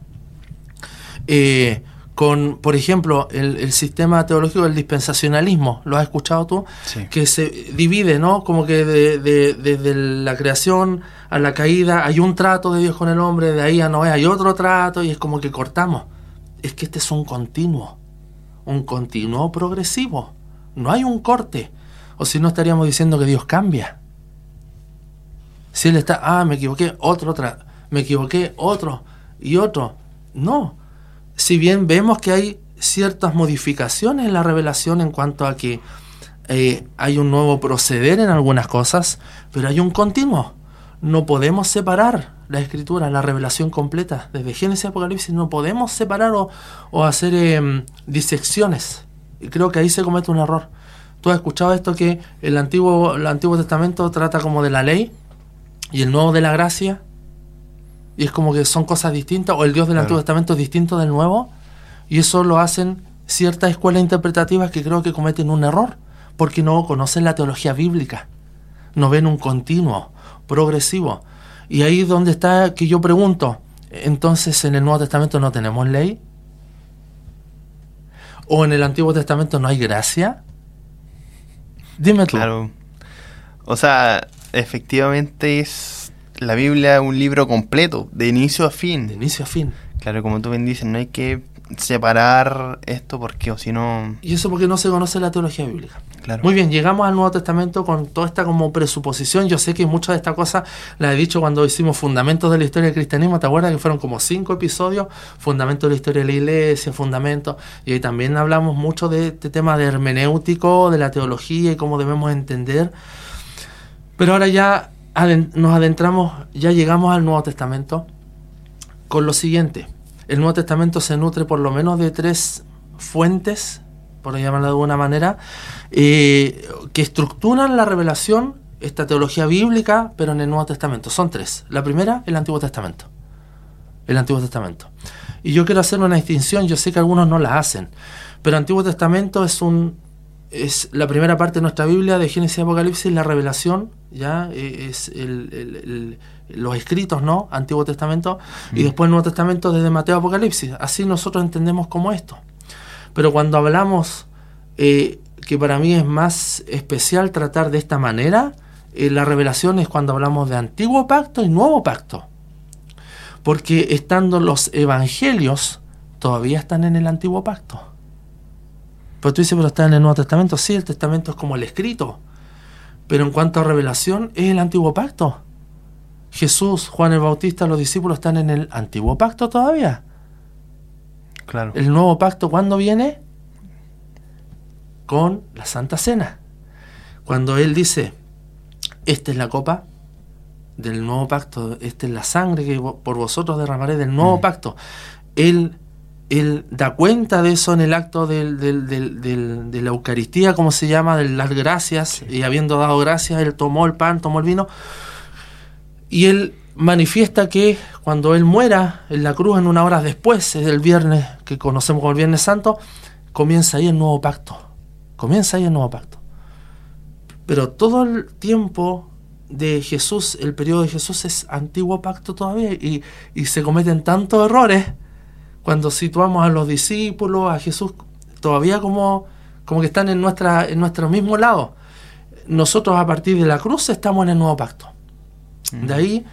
eh, con, por ejemplo, el, sistema teológico del dispensacionalismo, ¿lo has escuchado tú? Que se divide, ¿no? Como que desde la creación a la caída hay un trato de Dios con el hombre, de ahí a Noé hay otro trato, y es como que cortamos. Es que este es un continuo un continuo progresivo. No hay un corte. O si no estaríamos diciendo que Dios cambia. Si Él está, ah, me equivoqué, otro, otra, me equivoqué, otro y otro. No. Si bien vemos que hay ciertas modificaciones en la revelación en cuanto a que eh, hay un nuevo proceder en algunas cosas, pero hay un continuo. No podemos separar la escritura, la revelación completa, desde Génesis a Apocalipsis, no podemos separar o, hacer em, disecciones. Y creo que ahí se comete un error. Tú has escuchado esto que el Antiguo, el Antiguo Testamento trata como de la ley y el Nuevo de la gracia, y es como que son cosas distintas, o el Dios del Antiguo Testamento es distinto del Nuevo, y eso lo hacen ciertas escuelas interpretativas que creo que cometen un error, porque no conocen la teología bíblica, no ven un continuo, progresivo. Y ahí es donde está que yo pregunto, entonces en el Nuevo Testamento no tenemos ley? ¿O en el Antiguo Testamento no hay gracia? Dime tú. Claro. O sea, efectivamente es la Biblia un libro completo, de inicio a fin. De inicio a fin. Claro, como tú bien dices, no hay que separar esto porque o si no... Y eso porque no se conoce la teología bíblica. Muy bien, llegamos al Nuevo Testamento con toda esta como presuposición. Yo sé que muchas de estas cosas las he dicho cuando hicimos Fundamentos de la Historia del Cristianismo. ¿Te acuerdas que fueron como cinco episodios? Fundamentos de la Historia de la Iglesia, Fundamentos. Y ahí también hablamos mucho de este tema de hermenéutico, de la teología y cómo debemos entender. Pero ahora ya nos adentramos, ya llegamos al Nuevo Testamento con lo siguiente el Nuevo Testamento se nutre por lo menos de tres fuentes, por llamarlo de alguna manera, eh, que estructuran la revelación, esta teología bíblica, pero en el Nuevo Testamento. Son tres. La primera, el Antiguo Testamento. El Antiguo Testamento. Y yo quiero hacer una distinción, yo sé que algunos no la hacen, pero Antiguo Testamento es un es la primera parte de nuestra Biblia de Génesis y Apocalipsis, la revelación, ya eh, es el, los escritos, ¿no? Antiguo Testamento, y mm. después Nuevo Testamento desde Mateo Apocalipsis. Así nosotros entendemos como esto. Pero cuando hablamos, eh, que para mí es más especial tratar de esta manera, eh, la revelación es cuando hablamos de Antiguo Pacto y Nuevo Pacto. Porque estando los evangelios, todavía están en el Antiguo Pacto. Pero tú dices, pero está en el Nuevo Testamento. Sí, el Testamento es como el escrito. Pero en cuanto a revelación, es el Antiguo Pacto. Jesús, Juan el Bautista, los discípulos están en el Antiguo Pacto todavía. Claro. El Nuevo Pacto, ¿cuándo viene? Con la Santa Cena. Cuando Él dice, esta es la copa del Nuevo Pacto, esta es la sangre que por vosotros derramaré del Nuevo mm. Pacto. Él él da cuenta de eso en el acto de la Eucaristía, como se llama, de las gracias, y habiendo dado gracias, él tomó el pan, tomó el vino, y él manifiesta que cuando él muera en la cruz en una hora después, es el viernes que conocemos como el Viernes Santo, comienza ahí el nuevo pacto, comienza ahí el nuevo pacto. Pero todo el tiempo de Jesús, el periodo de Jesús es antiguo pacto todavía, y, y se cometen tantos errores, cuando situamos a los discípulos, a Jesús, todavía como, como que están en, nuestra, en nuestro mismo lado. Nosotros a partir de la cruz estamos en el nuevo pacto. De ahí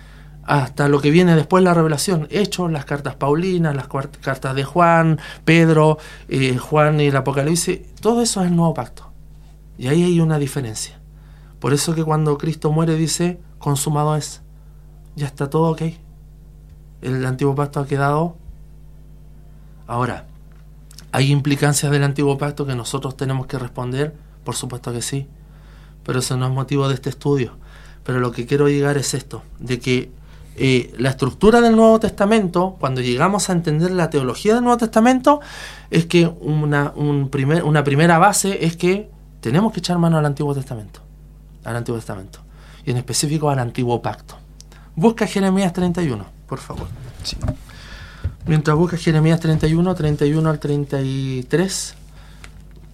hasta lo que viene después la revelación, hechos, las cartas Paulinas, las cartas de Juan, Pedro, eh, Juan y el Apocalipsis, todo eso es el nuevo pacto. Y ahí hay una diferencia. Por eso que cuando Cristo muere dice, consumado es, ya está todo ok. El antiguo pacto ha quedado Ahora, ¿hay implicancias del antiguo pacto que nosotros tenemos que responder? Por supuesto que sí, pero eso no es motivo de este estudio. Pero lo que quiero llegar es esto, de que eh, la estructura del Nuevo Testamento, cuando llegamos a entender la teología del Nuevo Testamento, es que una, una primera base es que tenemos que echar mano al Antiguo Testamento, al Antiguo Testamento, y en específico al Antiguo Pacto. Busca Jeremías 31, por favor. Sí. Mientras busca Jeremías 31, 31 al 33,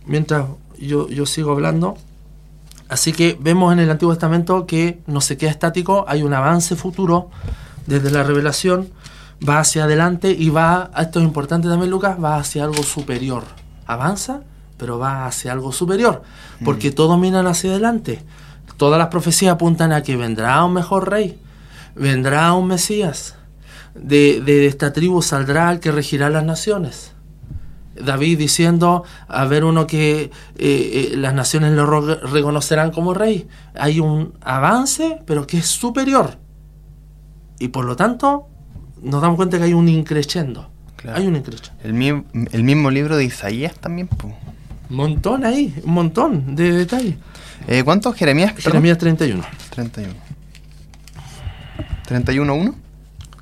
mientras yo, yo sigo hablando. Así que vemos en el Antiguo Testamento que no se queda estático, hay un avance futuro desde la revelación, va hacia adelante y va, esto es importante también Lucas, va hacia algo superior. Avanza, pero va hacia algo superior, porque mm. todos miran hacia adelante. Todas las profecías apuntan a que vendrá un mejor rey, vendrá un Mesías, de, esta tribu saldrá el que regirá las naciones. David diciendo, a ver uno que eh, eh, las naciones lo reconocerán como rey. Hay un avance, pero que es superior. Y por lo tanto, nos damos cuenta que hay un increchendo. Hay un increchendo. El, el, mismo libro de Isaías también. Un montón ahí, un montón de detalles. Eh, ¿Cuántos? Jeremías. Jeremías 31. 31. ¿31.1?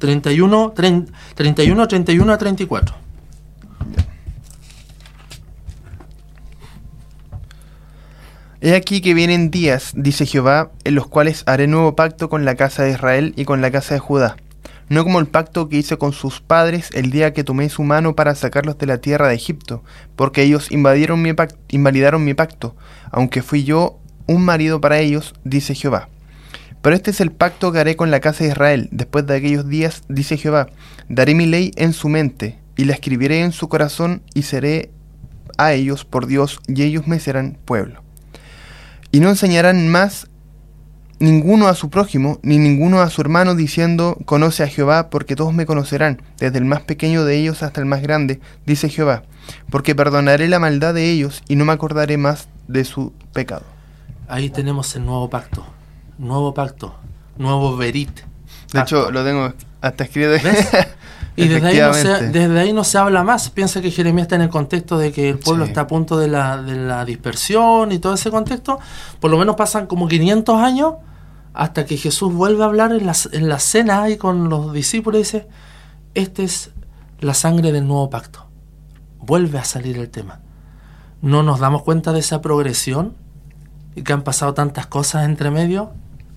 31, 31, 31 a 34. He aquí que vienen días, dice Jehová, en los cuales haré nuevo pacto con la casa de Israel y con la casa de Judá, no como el pacto que hice con sus padres el día que tomé su mano para sacarlos de la tierra de Egipto, porque ellos invadieron mi invalidaron mi pacto, aunque fui yo un marido para ellos, dice Jehová. Pero este es el pacto que haré con la casa de Israel. Después de aquellos días, dice Jehová, daré mi ley en su mente, y la escribiré en su corazón, y seré a ellos por Dios, y ellos me serán pueblo. Y no enseñarán más ninguno a su prójimo, ni ninguno a su hermano, diciendo, conoce a Jehová, porque todos me conocerán, desde el más pequeño de ellos hasta el más grande, dice Jehová, porque perdonaré la maldad de ellos, y no me acordaré más de su pecado. Ahí tenemos el nuevo pacto nuevo pacto, nuevo verit. De hecho, lo tengo hasta escrito. Y desde ahí, no se, desde ahí no se habla más. Piensa que Jeremías está en el contexto de que el pueblo está a punto de la, de la dispersión y todo ese contexto. Por lo menos pasan como 500 años hasta que Jesús vuelve a hablar en la, en la cena ahí con los discípulos y dice, esta es la sangre del nuevo pacto. Vuelve a salir el tema. ¿No nos damos cuenta de esa progresión? Y que han pasado tantas cosas entre medio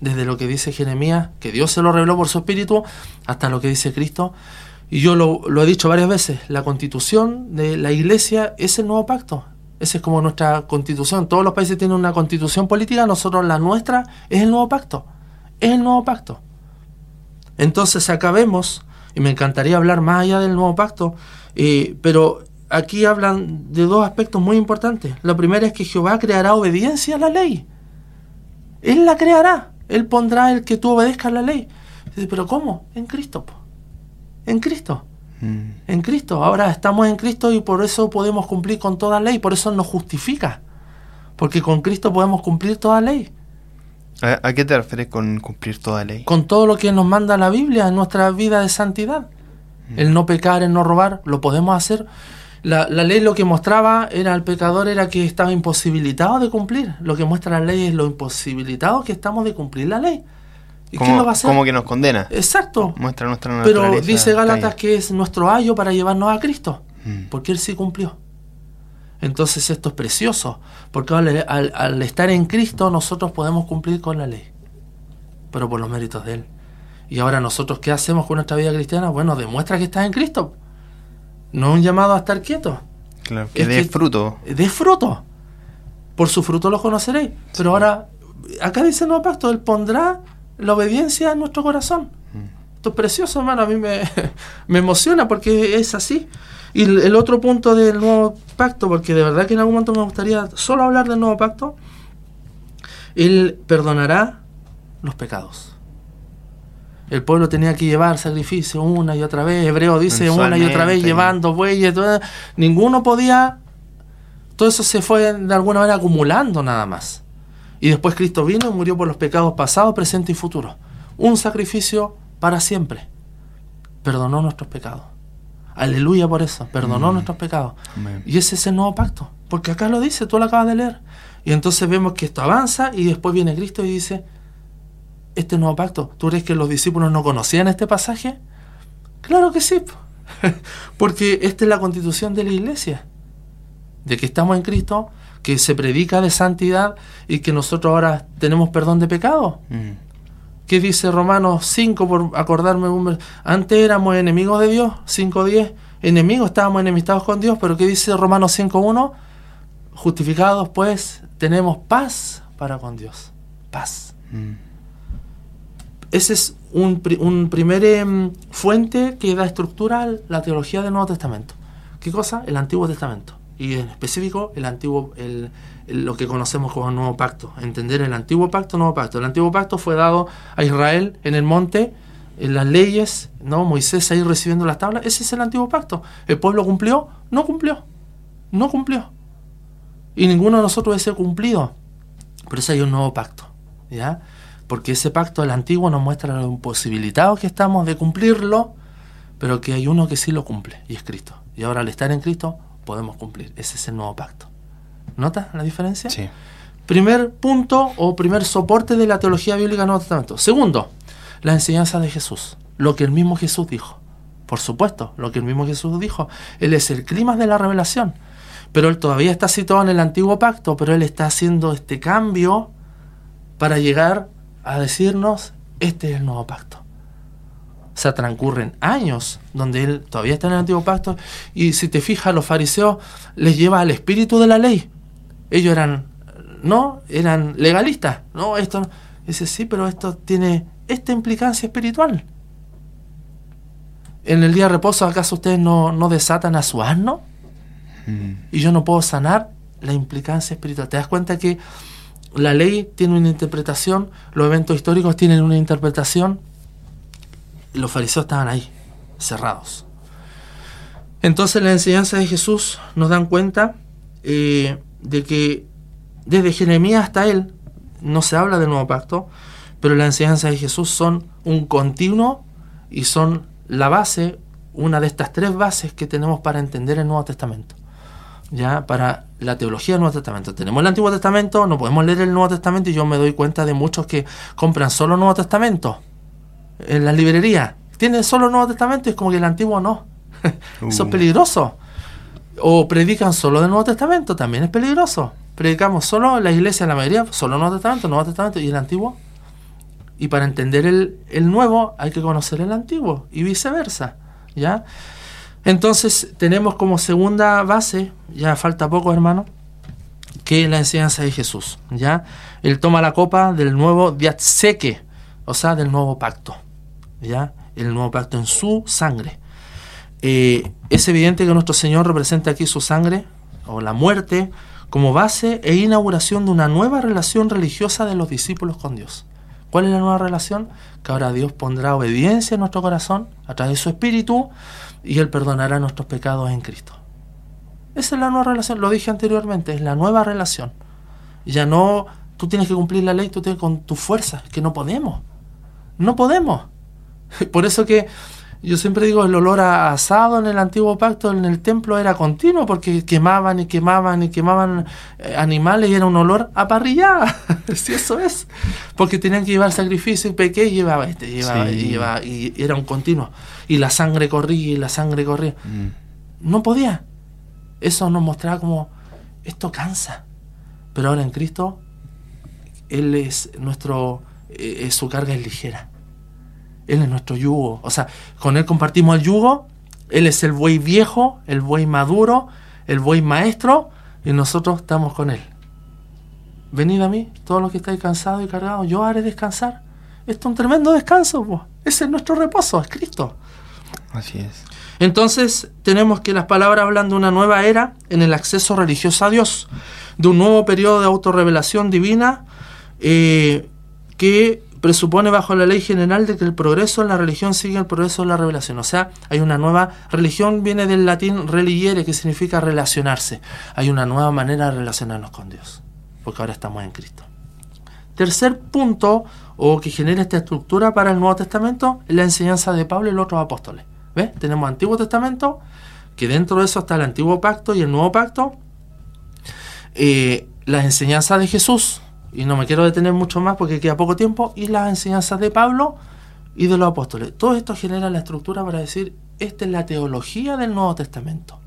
desde lo que dice Jeremías, que Dios se lo reveló por su espíritu, hasta lo que dice Cristo. Y yo lo, he dicho varias veces, la constitución de la iglesia es el nuevo pacto. Esa es como nuestra constitución. Todos los países tienen una constitución política, nosotros la nuestra es el nuevo pacto. Es el nuevo pacto. Entonces acabemos, y me encantaría hablar más allá del nuevo pacto, eh, pero aquí hablan de dos aspectos muy importantes. Lo primero es que Jehová creará obediencia a la ley. Él la creará. Él pondrá el que tú obedezcas la ley. Pero ¿cómo? En Cristo. En Cristo. Mm. En Cristo. Ahora estamos en Cristo y por eso podemos cumplir con toda ley. Por eso nos justifica. Porque con Cristo podemos cumplir toda ley. ¿A, qué te refieres con cumplir toda ley? Con todo lo que nos manda la Biblia en nuestra vida de santidad. Mm. El no pecar, el no robar, lo podemos hacer. La, la, ley lo que mostraba era al pecador era que estaba imposibilitado de cumplir. Lo que muestra la ley es lo imposibilitado que estamos de cumplir la ley. ¿Y ¿Cómo, lo va a hacer? Como que nos condena. Exacto. Muestra nuestra Pero dice Gálatas que es nuestro ayo para llevarnos a Cristo. Mm. Porque Él sí cumplió. Entonces esto es precioso. Porque al, estar en Cristo nosotros podemos cumplir con la ley. Pero por los méritos de Él. Y ahora nosotros, ¿qué hacemos con nuestra vida cristiana? Bueno, demuestra que estás en Cristo. No es un llamado a estar quieto. Claro, que dé fruto. De fruto. Por su fruto los conoceréis. Pero ahora, acá dice el nuevo pacto, Él pondrá la obediencia en nuestro corazón. Mm. Esto es precioso, hermano, a mí me, me emociona porque es así. Y el, otro punto del nuevo pacto, porque de verdad que en algún momento me gustaría solo hablar del nuevo pacto, Él perdonará los pecados. El pueblo tenía que llevar sacrificio una y otra vez. Hebreo dice una y otra vez llevando bueyes. Ninguno podía. Todo eso se fue de alguna manera acumulando nada más. Y después Cristo vino y murió por los pecados pasados, presentes y futuros. Un sacrificio para siempre. Perdonó nuestros pecados. Aleluya por eso. Perdonó mm. nuestros pecados. Y ese es el nuevo pacto. Porque acá lo dice, tú lo acabas de leer. Y entonces vemos que esto avanza y después viene Cristo y dice, este nuevo pacto, ¿tú crees que los discípulos no conocían este pasaje? Claro que sí. Porque esta es la constitución de la iglesia. De que estamos en Cristo, que se predica de santidad y que nosotros ahora tenemos perdón de pecado. Mm. ¿Qué dice Romanos 5 por acordarme? Un... Antes éramos enemigos de Dios, 5.10. Enemigos, estábamos enemistados con Dios, pero ¿qué dice Romanos 5.1? Justificados pues tenemos paz para con Dios. Paz. Mm. Ese es un, primer em, fuente que da estructura a la teología del Nuevo Testamento. ¿Qué cosa? El Antiguo Testamento y en específico el antiguo, el, lo que conocemos como el nuevo pacto. Entender el antiguo pacto, nuevo pacto. El antiguo pacto fue dado a Israel en el monte, en las leyes, ¿no? Moisés ahí recibiendo las tablas. Ese es el antiguo pacto. ¿El pueblo cumplió? No cumplió. No cumplió. Y ninguno de nosotros ese cumplido. Por eso hay un nuevo pacto. ¿Ya? Porque ese pacto, el antiguo, nos muestra lo imposibilitados que estamos de cumplirlo, pero que hay uno que sí lo cumple, y es Cristo. Y ahora al estar en Cristo, podemos cumplir. Ese es el nuevo pacto. ¿Nota la diferencia? Sí. Primer punto o primer soporte de la teología bíblica del Nuevo Testamento. Segundo, la enseñanza de Jesús. Lo que el mismo Jesús dijo. Por supuesto, lo que el mismo Jesús dijo. Él es el clima de la revelación. Pero él todavía está situado en el antiguo pacto, pero él está haciendo este cambio para llegar a decirnos, este es el nuevo pacto. O sea, transcurren años donde él todavía está en el antiguo pacto y si te fijas, los fariseos les lleva al espíritu de la ley. Ellos eran, no, eran legalistas. No, esto no. Dice, sí, pero esto tiene esta implicancia espiritual. En el día de reposo, ¿acaso ustedes no, no desatan a su asno? Mm. Y yo no puedo sanar la implicancia espiritual. ¿Te das cuenta que la ley tiene una interpretación, los eventos históricos tienen una interpretación los fariseos estaban ahí, cerrados. Entonces la enseñanza de Jesús nos dan cuenta eh, de que desde Jeremías hasta él no se habla del nuevo pacto, pero la enseñanza de Jesús son un continuo y son la base, una de estas tres bases que tenemos para entender el Nuevo Testamento. Ya para la teología del Nuevo Testamento. Tenemos el Antiguo Testamento, no podemos leer el Nuevo Testamento y yo me doy cuenta de muchos que compran solo el Nuevo Testamento en la librería tiene solo el Nuevo Testamento y es como que el Antiguo no. Eso es uh. peligroso. O predican solo del Nuevo Testamento, también es peligroso. Predicamos solo la iglesia, la mayoría, solo el Nuevo Testamento, Nuevo Testamento y el Antiguo. Y para entender el, el Nuevo hay que conocer el Antiguo y viceversa. ¿Ya? Entonces tenemos como segunda base, ya falta poco hermano, que la enseñanza de Jesús. ¿ya? Él toma la copa del nuevo diatseke, o sea, del nuevo pacto. ¿ya? El nuevo pacto en su sangre. Eh, es evidente que nuestro Señor representa aquí su sangre, o la muerte, como base e inauguración de una nueva relación religiosa de los discípulos con Dios. ¿Cuál es la nueva relación? Que ahora Dios pondrá obediencia en nuestro corazón a través de su Espíritu y Él perdonará nuestros pecados en Cristo. Esa es la nueva relación, lo dije anteriormente, es la nueva relación. Ya no, tú tienes que cumplir la ley, tú tienes con tu fuerza, que no podemos. No podemos. Por eso que yo siempre digo, el olor a asado en el antiguo pacto, en el templo, era continuo, porque quemaban y quemaban y quemaban eh, animales y era un olor a parrillada. si eso es. Porque tenían que llevar sacrificio y pequé y llevaba este, llevaba, y, llevaba, y era un continuo. Y la sangre corría y la sangre corría. Mm. No podía. Eso nos mostraba como, esto cansa. Pero ahora en Cristo, Él es nuestro, eh, su carga es ligera. Él es nuestro yugo. O sea, con Él compartimos el yugo. Él es el buey viejo, el buey maduro, el buey maestro, y nosotros estamos con Él. Venid a mí, todos los que estáis cansados y cargados, yo haré descansar. Esto es un tremendo descanso, ese es nuestro reposo, es Cristo. Así es. Entonces tenemos que las palabras hablan de una nueva era en el acceso religioso a Dios, de un nuevo periodo de autorrevelación divina eh, que presupone bajo la ley general de que el progreso en la religión sigue el progreso en la revelación. O sea, hay una nueva religión, viene del latín religere, que significa relacionarse. Hay una nueva manera de relacionarnos con Dios, porque ahora estamos en Cristo. Tercer punto, o que genera esta estructura para el Nuevo Testamento, es la enseñanza de Pablo y los otros apóstoles. ¿Ves? Tenemos Antiguo Testamento, que dentro de eso está el Antiguo Pacto y el Nuevo Pacto. Eh, las enseñanzas de Jesús, y no me quiero detener mucho más porque queda poco tiempo, y las enseñanzas de Pablo y de los apóstoles. Todo esto genera la estructura para decir, esta es la teología del Nuevo Testamento.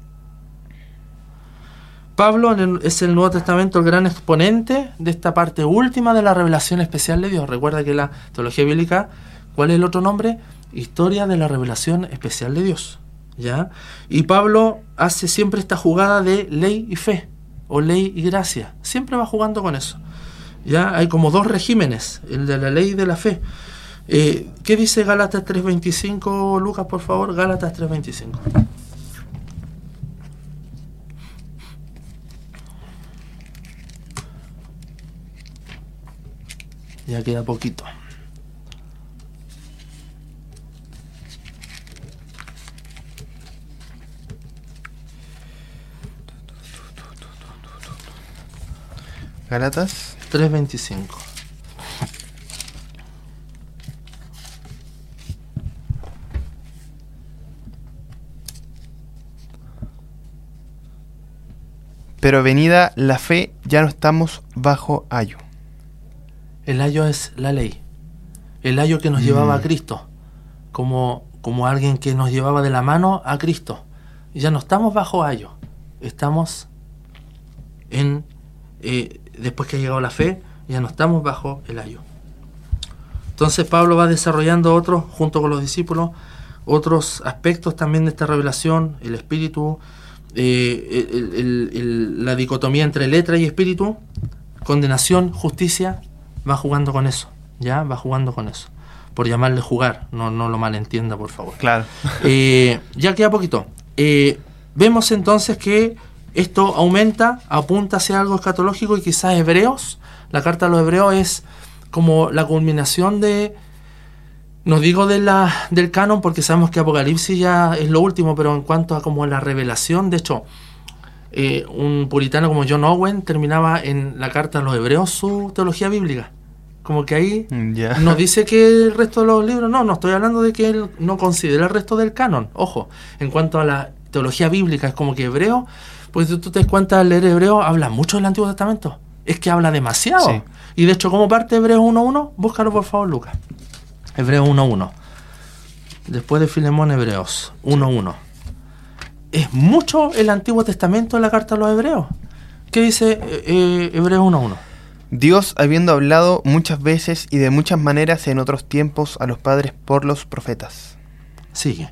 Pablo es el Nuevo Testamento el gran exponente de esta parte última de la revelación especial de Dios. Recuerda que la teología bíblica, ¿cuál es el otro nombre? historia de la revelación especial de Dios. ¿ya? Y Pablo hace siempre esta jugada de ley y fe, o ley y gracia. Siempre va jugando con eso. ¿Ya? Hay como dos regímenes, el de la ley y de la fe. Eh, ¿Qué dice Gálatas 3.25, Lucas, por favor? Gálatas 3.25. Ya queda poquito. Galatas 3.25. Pero venida la fe, ya no estamos bajo ayo. El ayo es la ley. El ayo que nos llevaba a mm. Cristo. Como, como alguien que nos llevaba de la mano a Cristo. Ya no estamos bajo ayo. Estamos en eh, después que ha llegado la fe, ya no estamos bajo el ayo. Entonces Pablo va desarrollando otros, junto con los discípulos, otros aspectos también de esta revelación, el espíritu, eh, la dicotomía entre letra y espíritu, condenación, justicia, va jugando con eso, ya va jugando con eso. Por llamarle jugar, no, no lo malentienda, por favor. Claro. Eh, ya queda poquito. Eh, vemos entonces que esto aumenta, apunta hacia algo escatológico y quizás Hebreos, la carta a los Hebreos es como la culminación de, no digo de la, del canon porque sabemos que Apocalipsis ya es lo último, pero en cuanto a como la revelación, de hecho, eh, un puritano como John Owen terminaba en la carta a los Hebreos su teología bíblica. Como que ahí mm, no dice que el resto de los libros, no, no estoy hablando de que él no considera el resto del canon. Ojo, en cuanto a la teología bíblica, es como que Hebreo pues si tú te das cuenta, leer hebreo habla mucho del Antiguo Testamento. Es que habla demasiado. Y de hecho, ¿cómo parte Hebreo 1.1? Búscalo por favor, Lucas. Hebreo 1.1. Después de Filemón, Hebreos 1.1. Es mucho el Antiguo Testamento en la carta a los Hebreos. ¿Qué dice eh, eh Hebreos 1.1? Dios, habiendo hablado muchas veces y de muchas maneras en otros tiempos a los padres por los profetas. Sigue.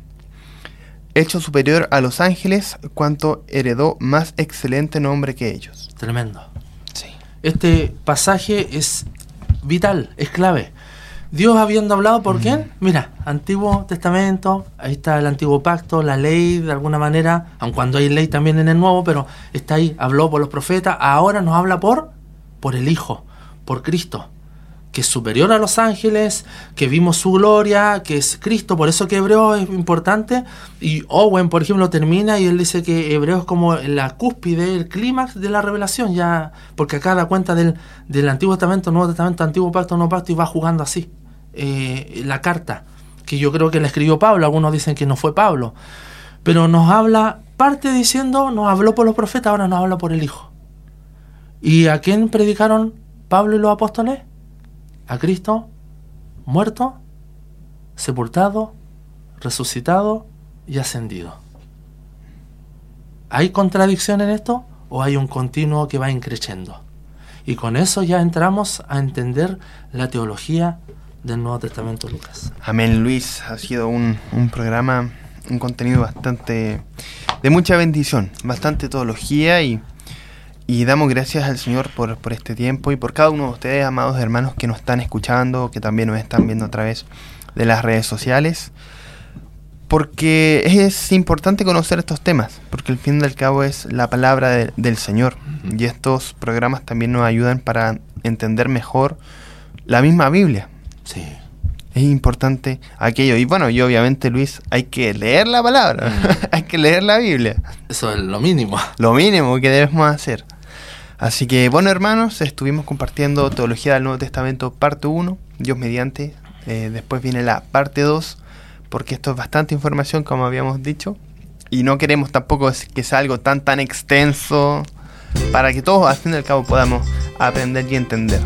hecho superior a los ángeles, cuanto heredó más excelente nombre que ellos. Tremendo. Sí. Este pasaje es vital, es clave. Dios habiendo hablado por quién? Mira, Antiguo Testamento, ahí está el Antiguo Pacto, la ley de alguna manera, aun cuando hay ley también en el Nuevo, pero está ahí, habló por los profetas, ahora nos habla por por el Hijo, por Cristo que es superior a los ángeles, que vimos su gloria, que es Cristo, por eso que Hebreo es importante. Y Owen, por ejemplo, termina y él dice que Hebreo es como la cúspide, el clímax de la revelación, ya, porque acá da cuenta del, del Antiguo Testamento, Nuevo Testamento, Antiguo Pacto, Nuevo Pacto y va jugando así. Eh, la carta, que yo creo que la escribió Pablo, algunos dicen que no fue Pablo, pero nos habla, parte diciendo, nos habló por los profetas, ahora nos habla por el Hijo. ¿Y a quién predicaron Pablo y los apóstoles? A Cristo muerto, sepultado, resucitado y ascendido. ¿Hay contradicción en esto o hay un continuo que va increciendo? Y con eso ya entramos a entender la teología del Nuevo Testamento Lucas. Amén, Luis. Ha sido un, un programa, un contenido bastante de mucha bendición, bastante teología y y damos gracias al Señor por, por, este tiempo y por cada uno de ustedes, amados hermanos, que nos están escuchando, que también nos están viendo a través de las redes sociales. Porque es importante conocer estos temas, porque al fin y al cabo es la palabra del Señor. Y estos programas también nos ayudan para entender mejor la misma Biblia. Sí. Es importante aquello. Y bueno, y obviamente, Luis, hay que leer la palabra, hay que leer la Biblia. Eso es lo mínimo. Lo mínimo que debemos hacer. Así que bueno hermanos, estuvimos compartiendo Teología del Nuevo Testamento parte 1, Dios mediante, eh, después viene la parte 2, porque esto es bastante información como habíamos dicho, y no queremos tampoco que sea algo tan tan extenso, para que todos al fin y al cabo podamos aprender y entender.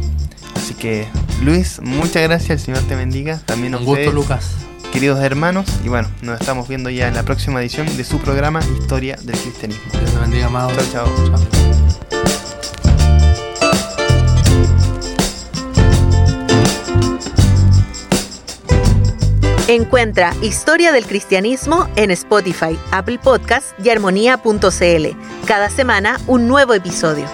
Así que Luis, muchas gracias, el Señor te bendiga, también Un gusto Lucas. Queridos hermanos, y bueno, nos estamos viendo ya en la próxima edición de su programa Historia del Cristianismo. Dios te bendiga, amado. chao. chao. Encuentra Historia del Cristianismo en Spotify, Apple Podcast y armonía.cl. Cada semana un nuevo episodio.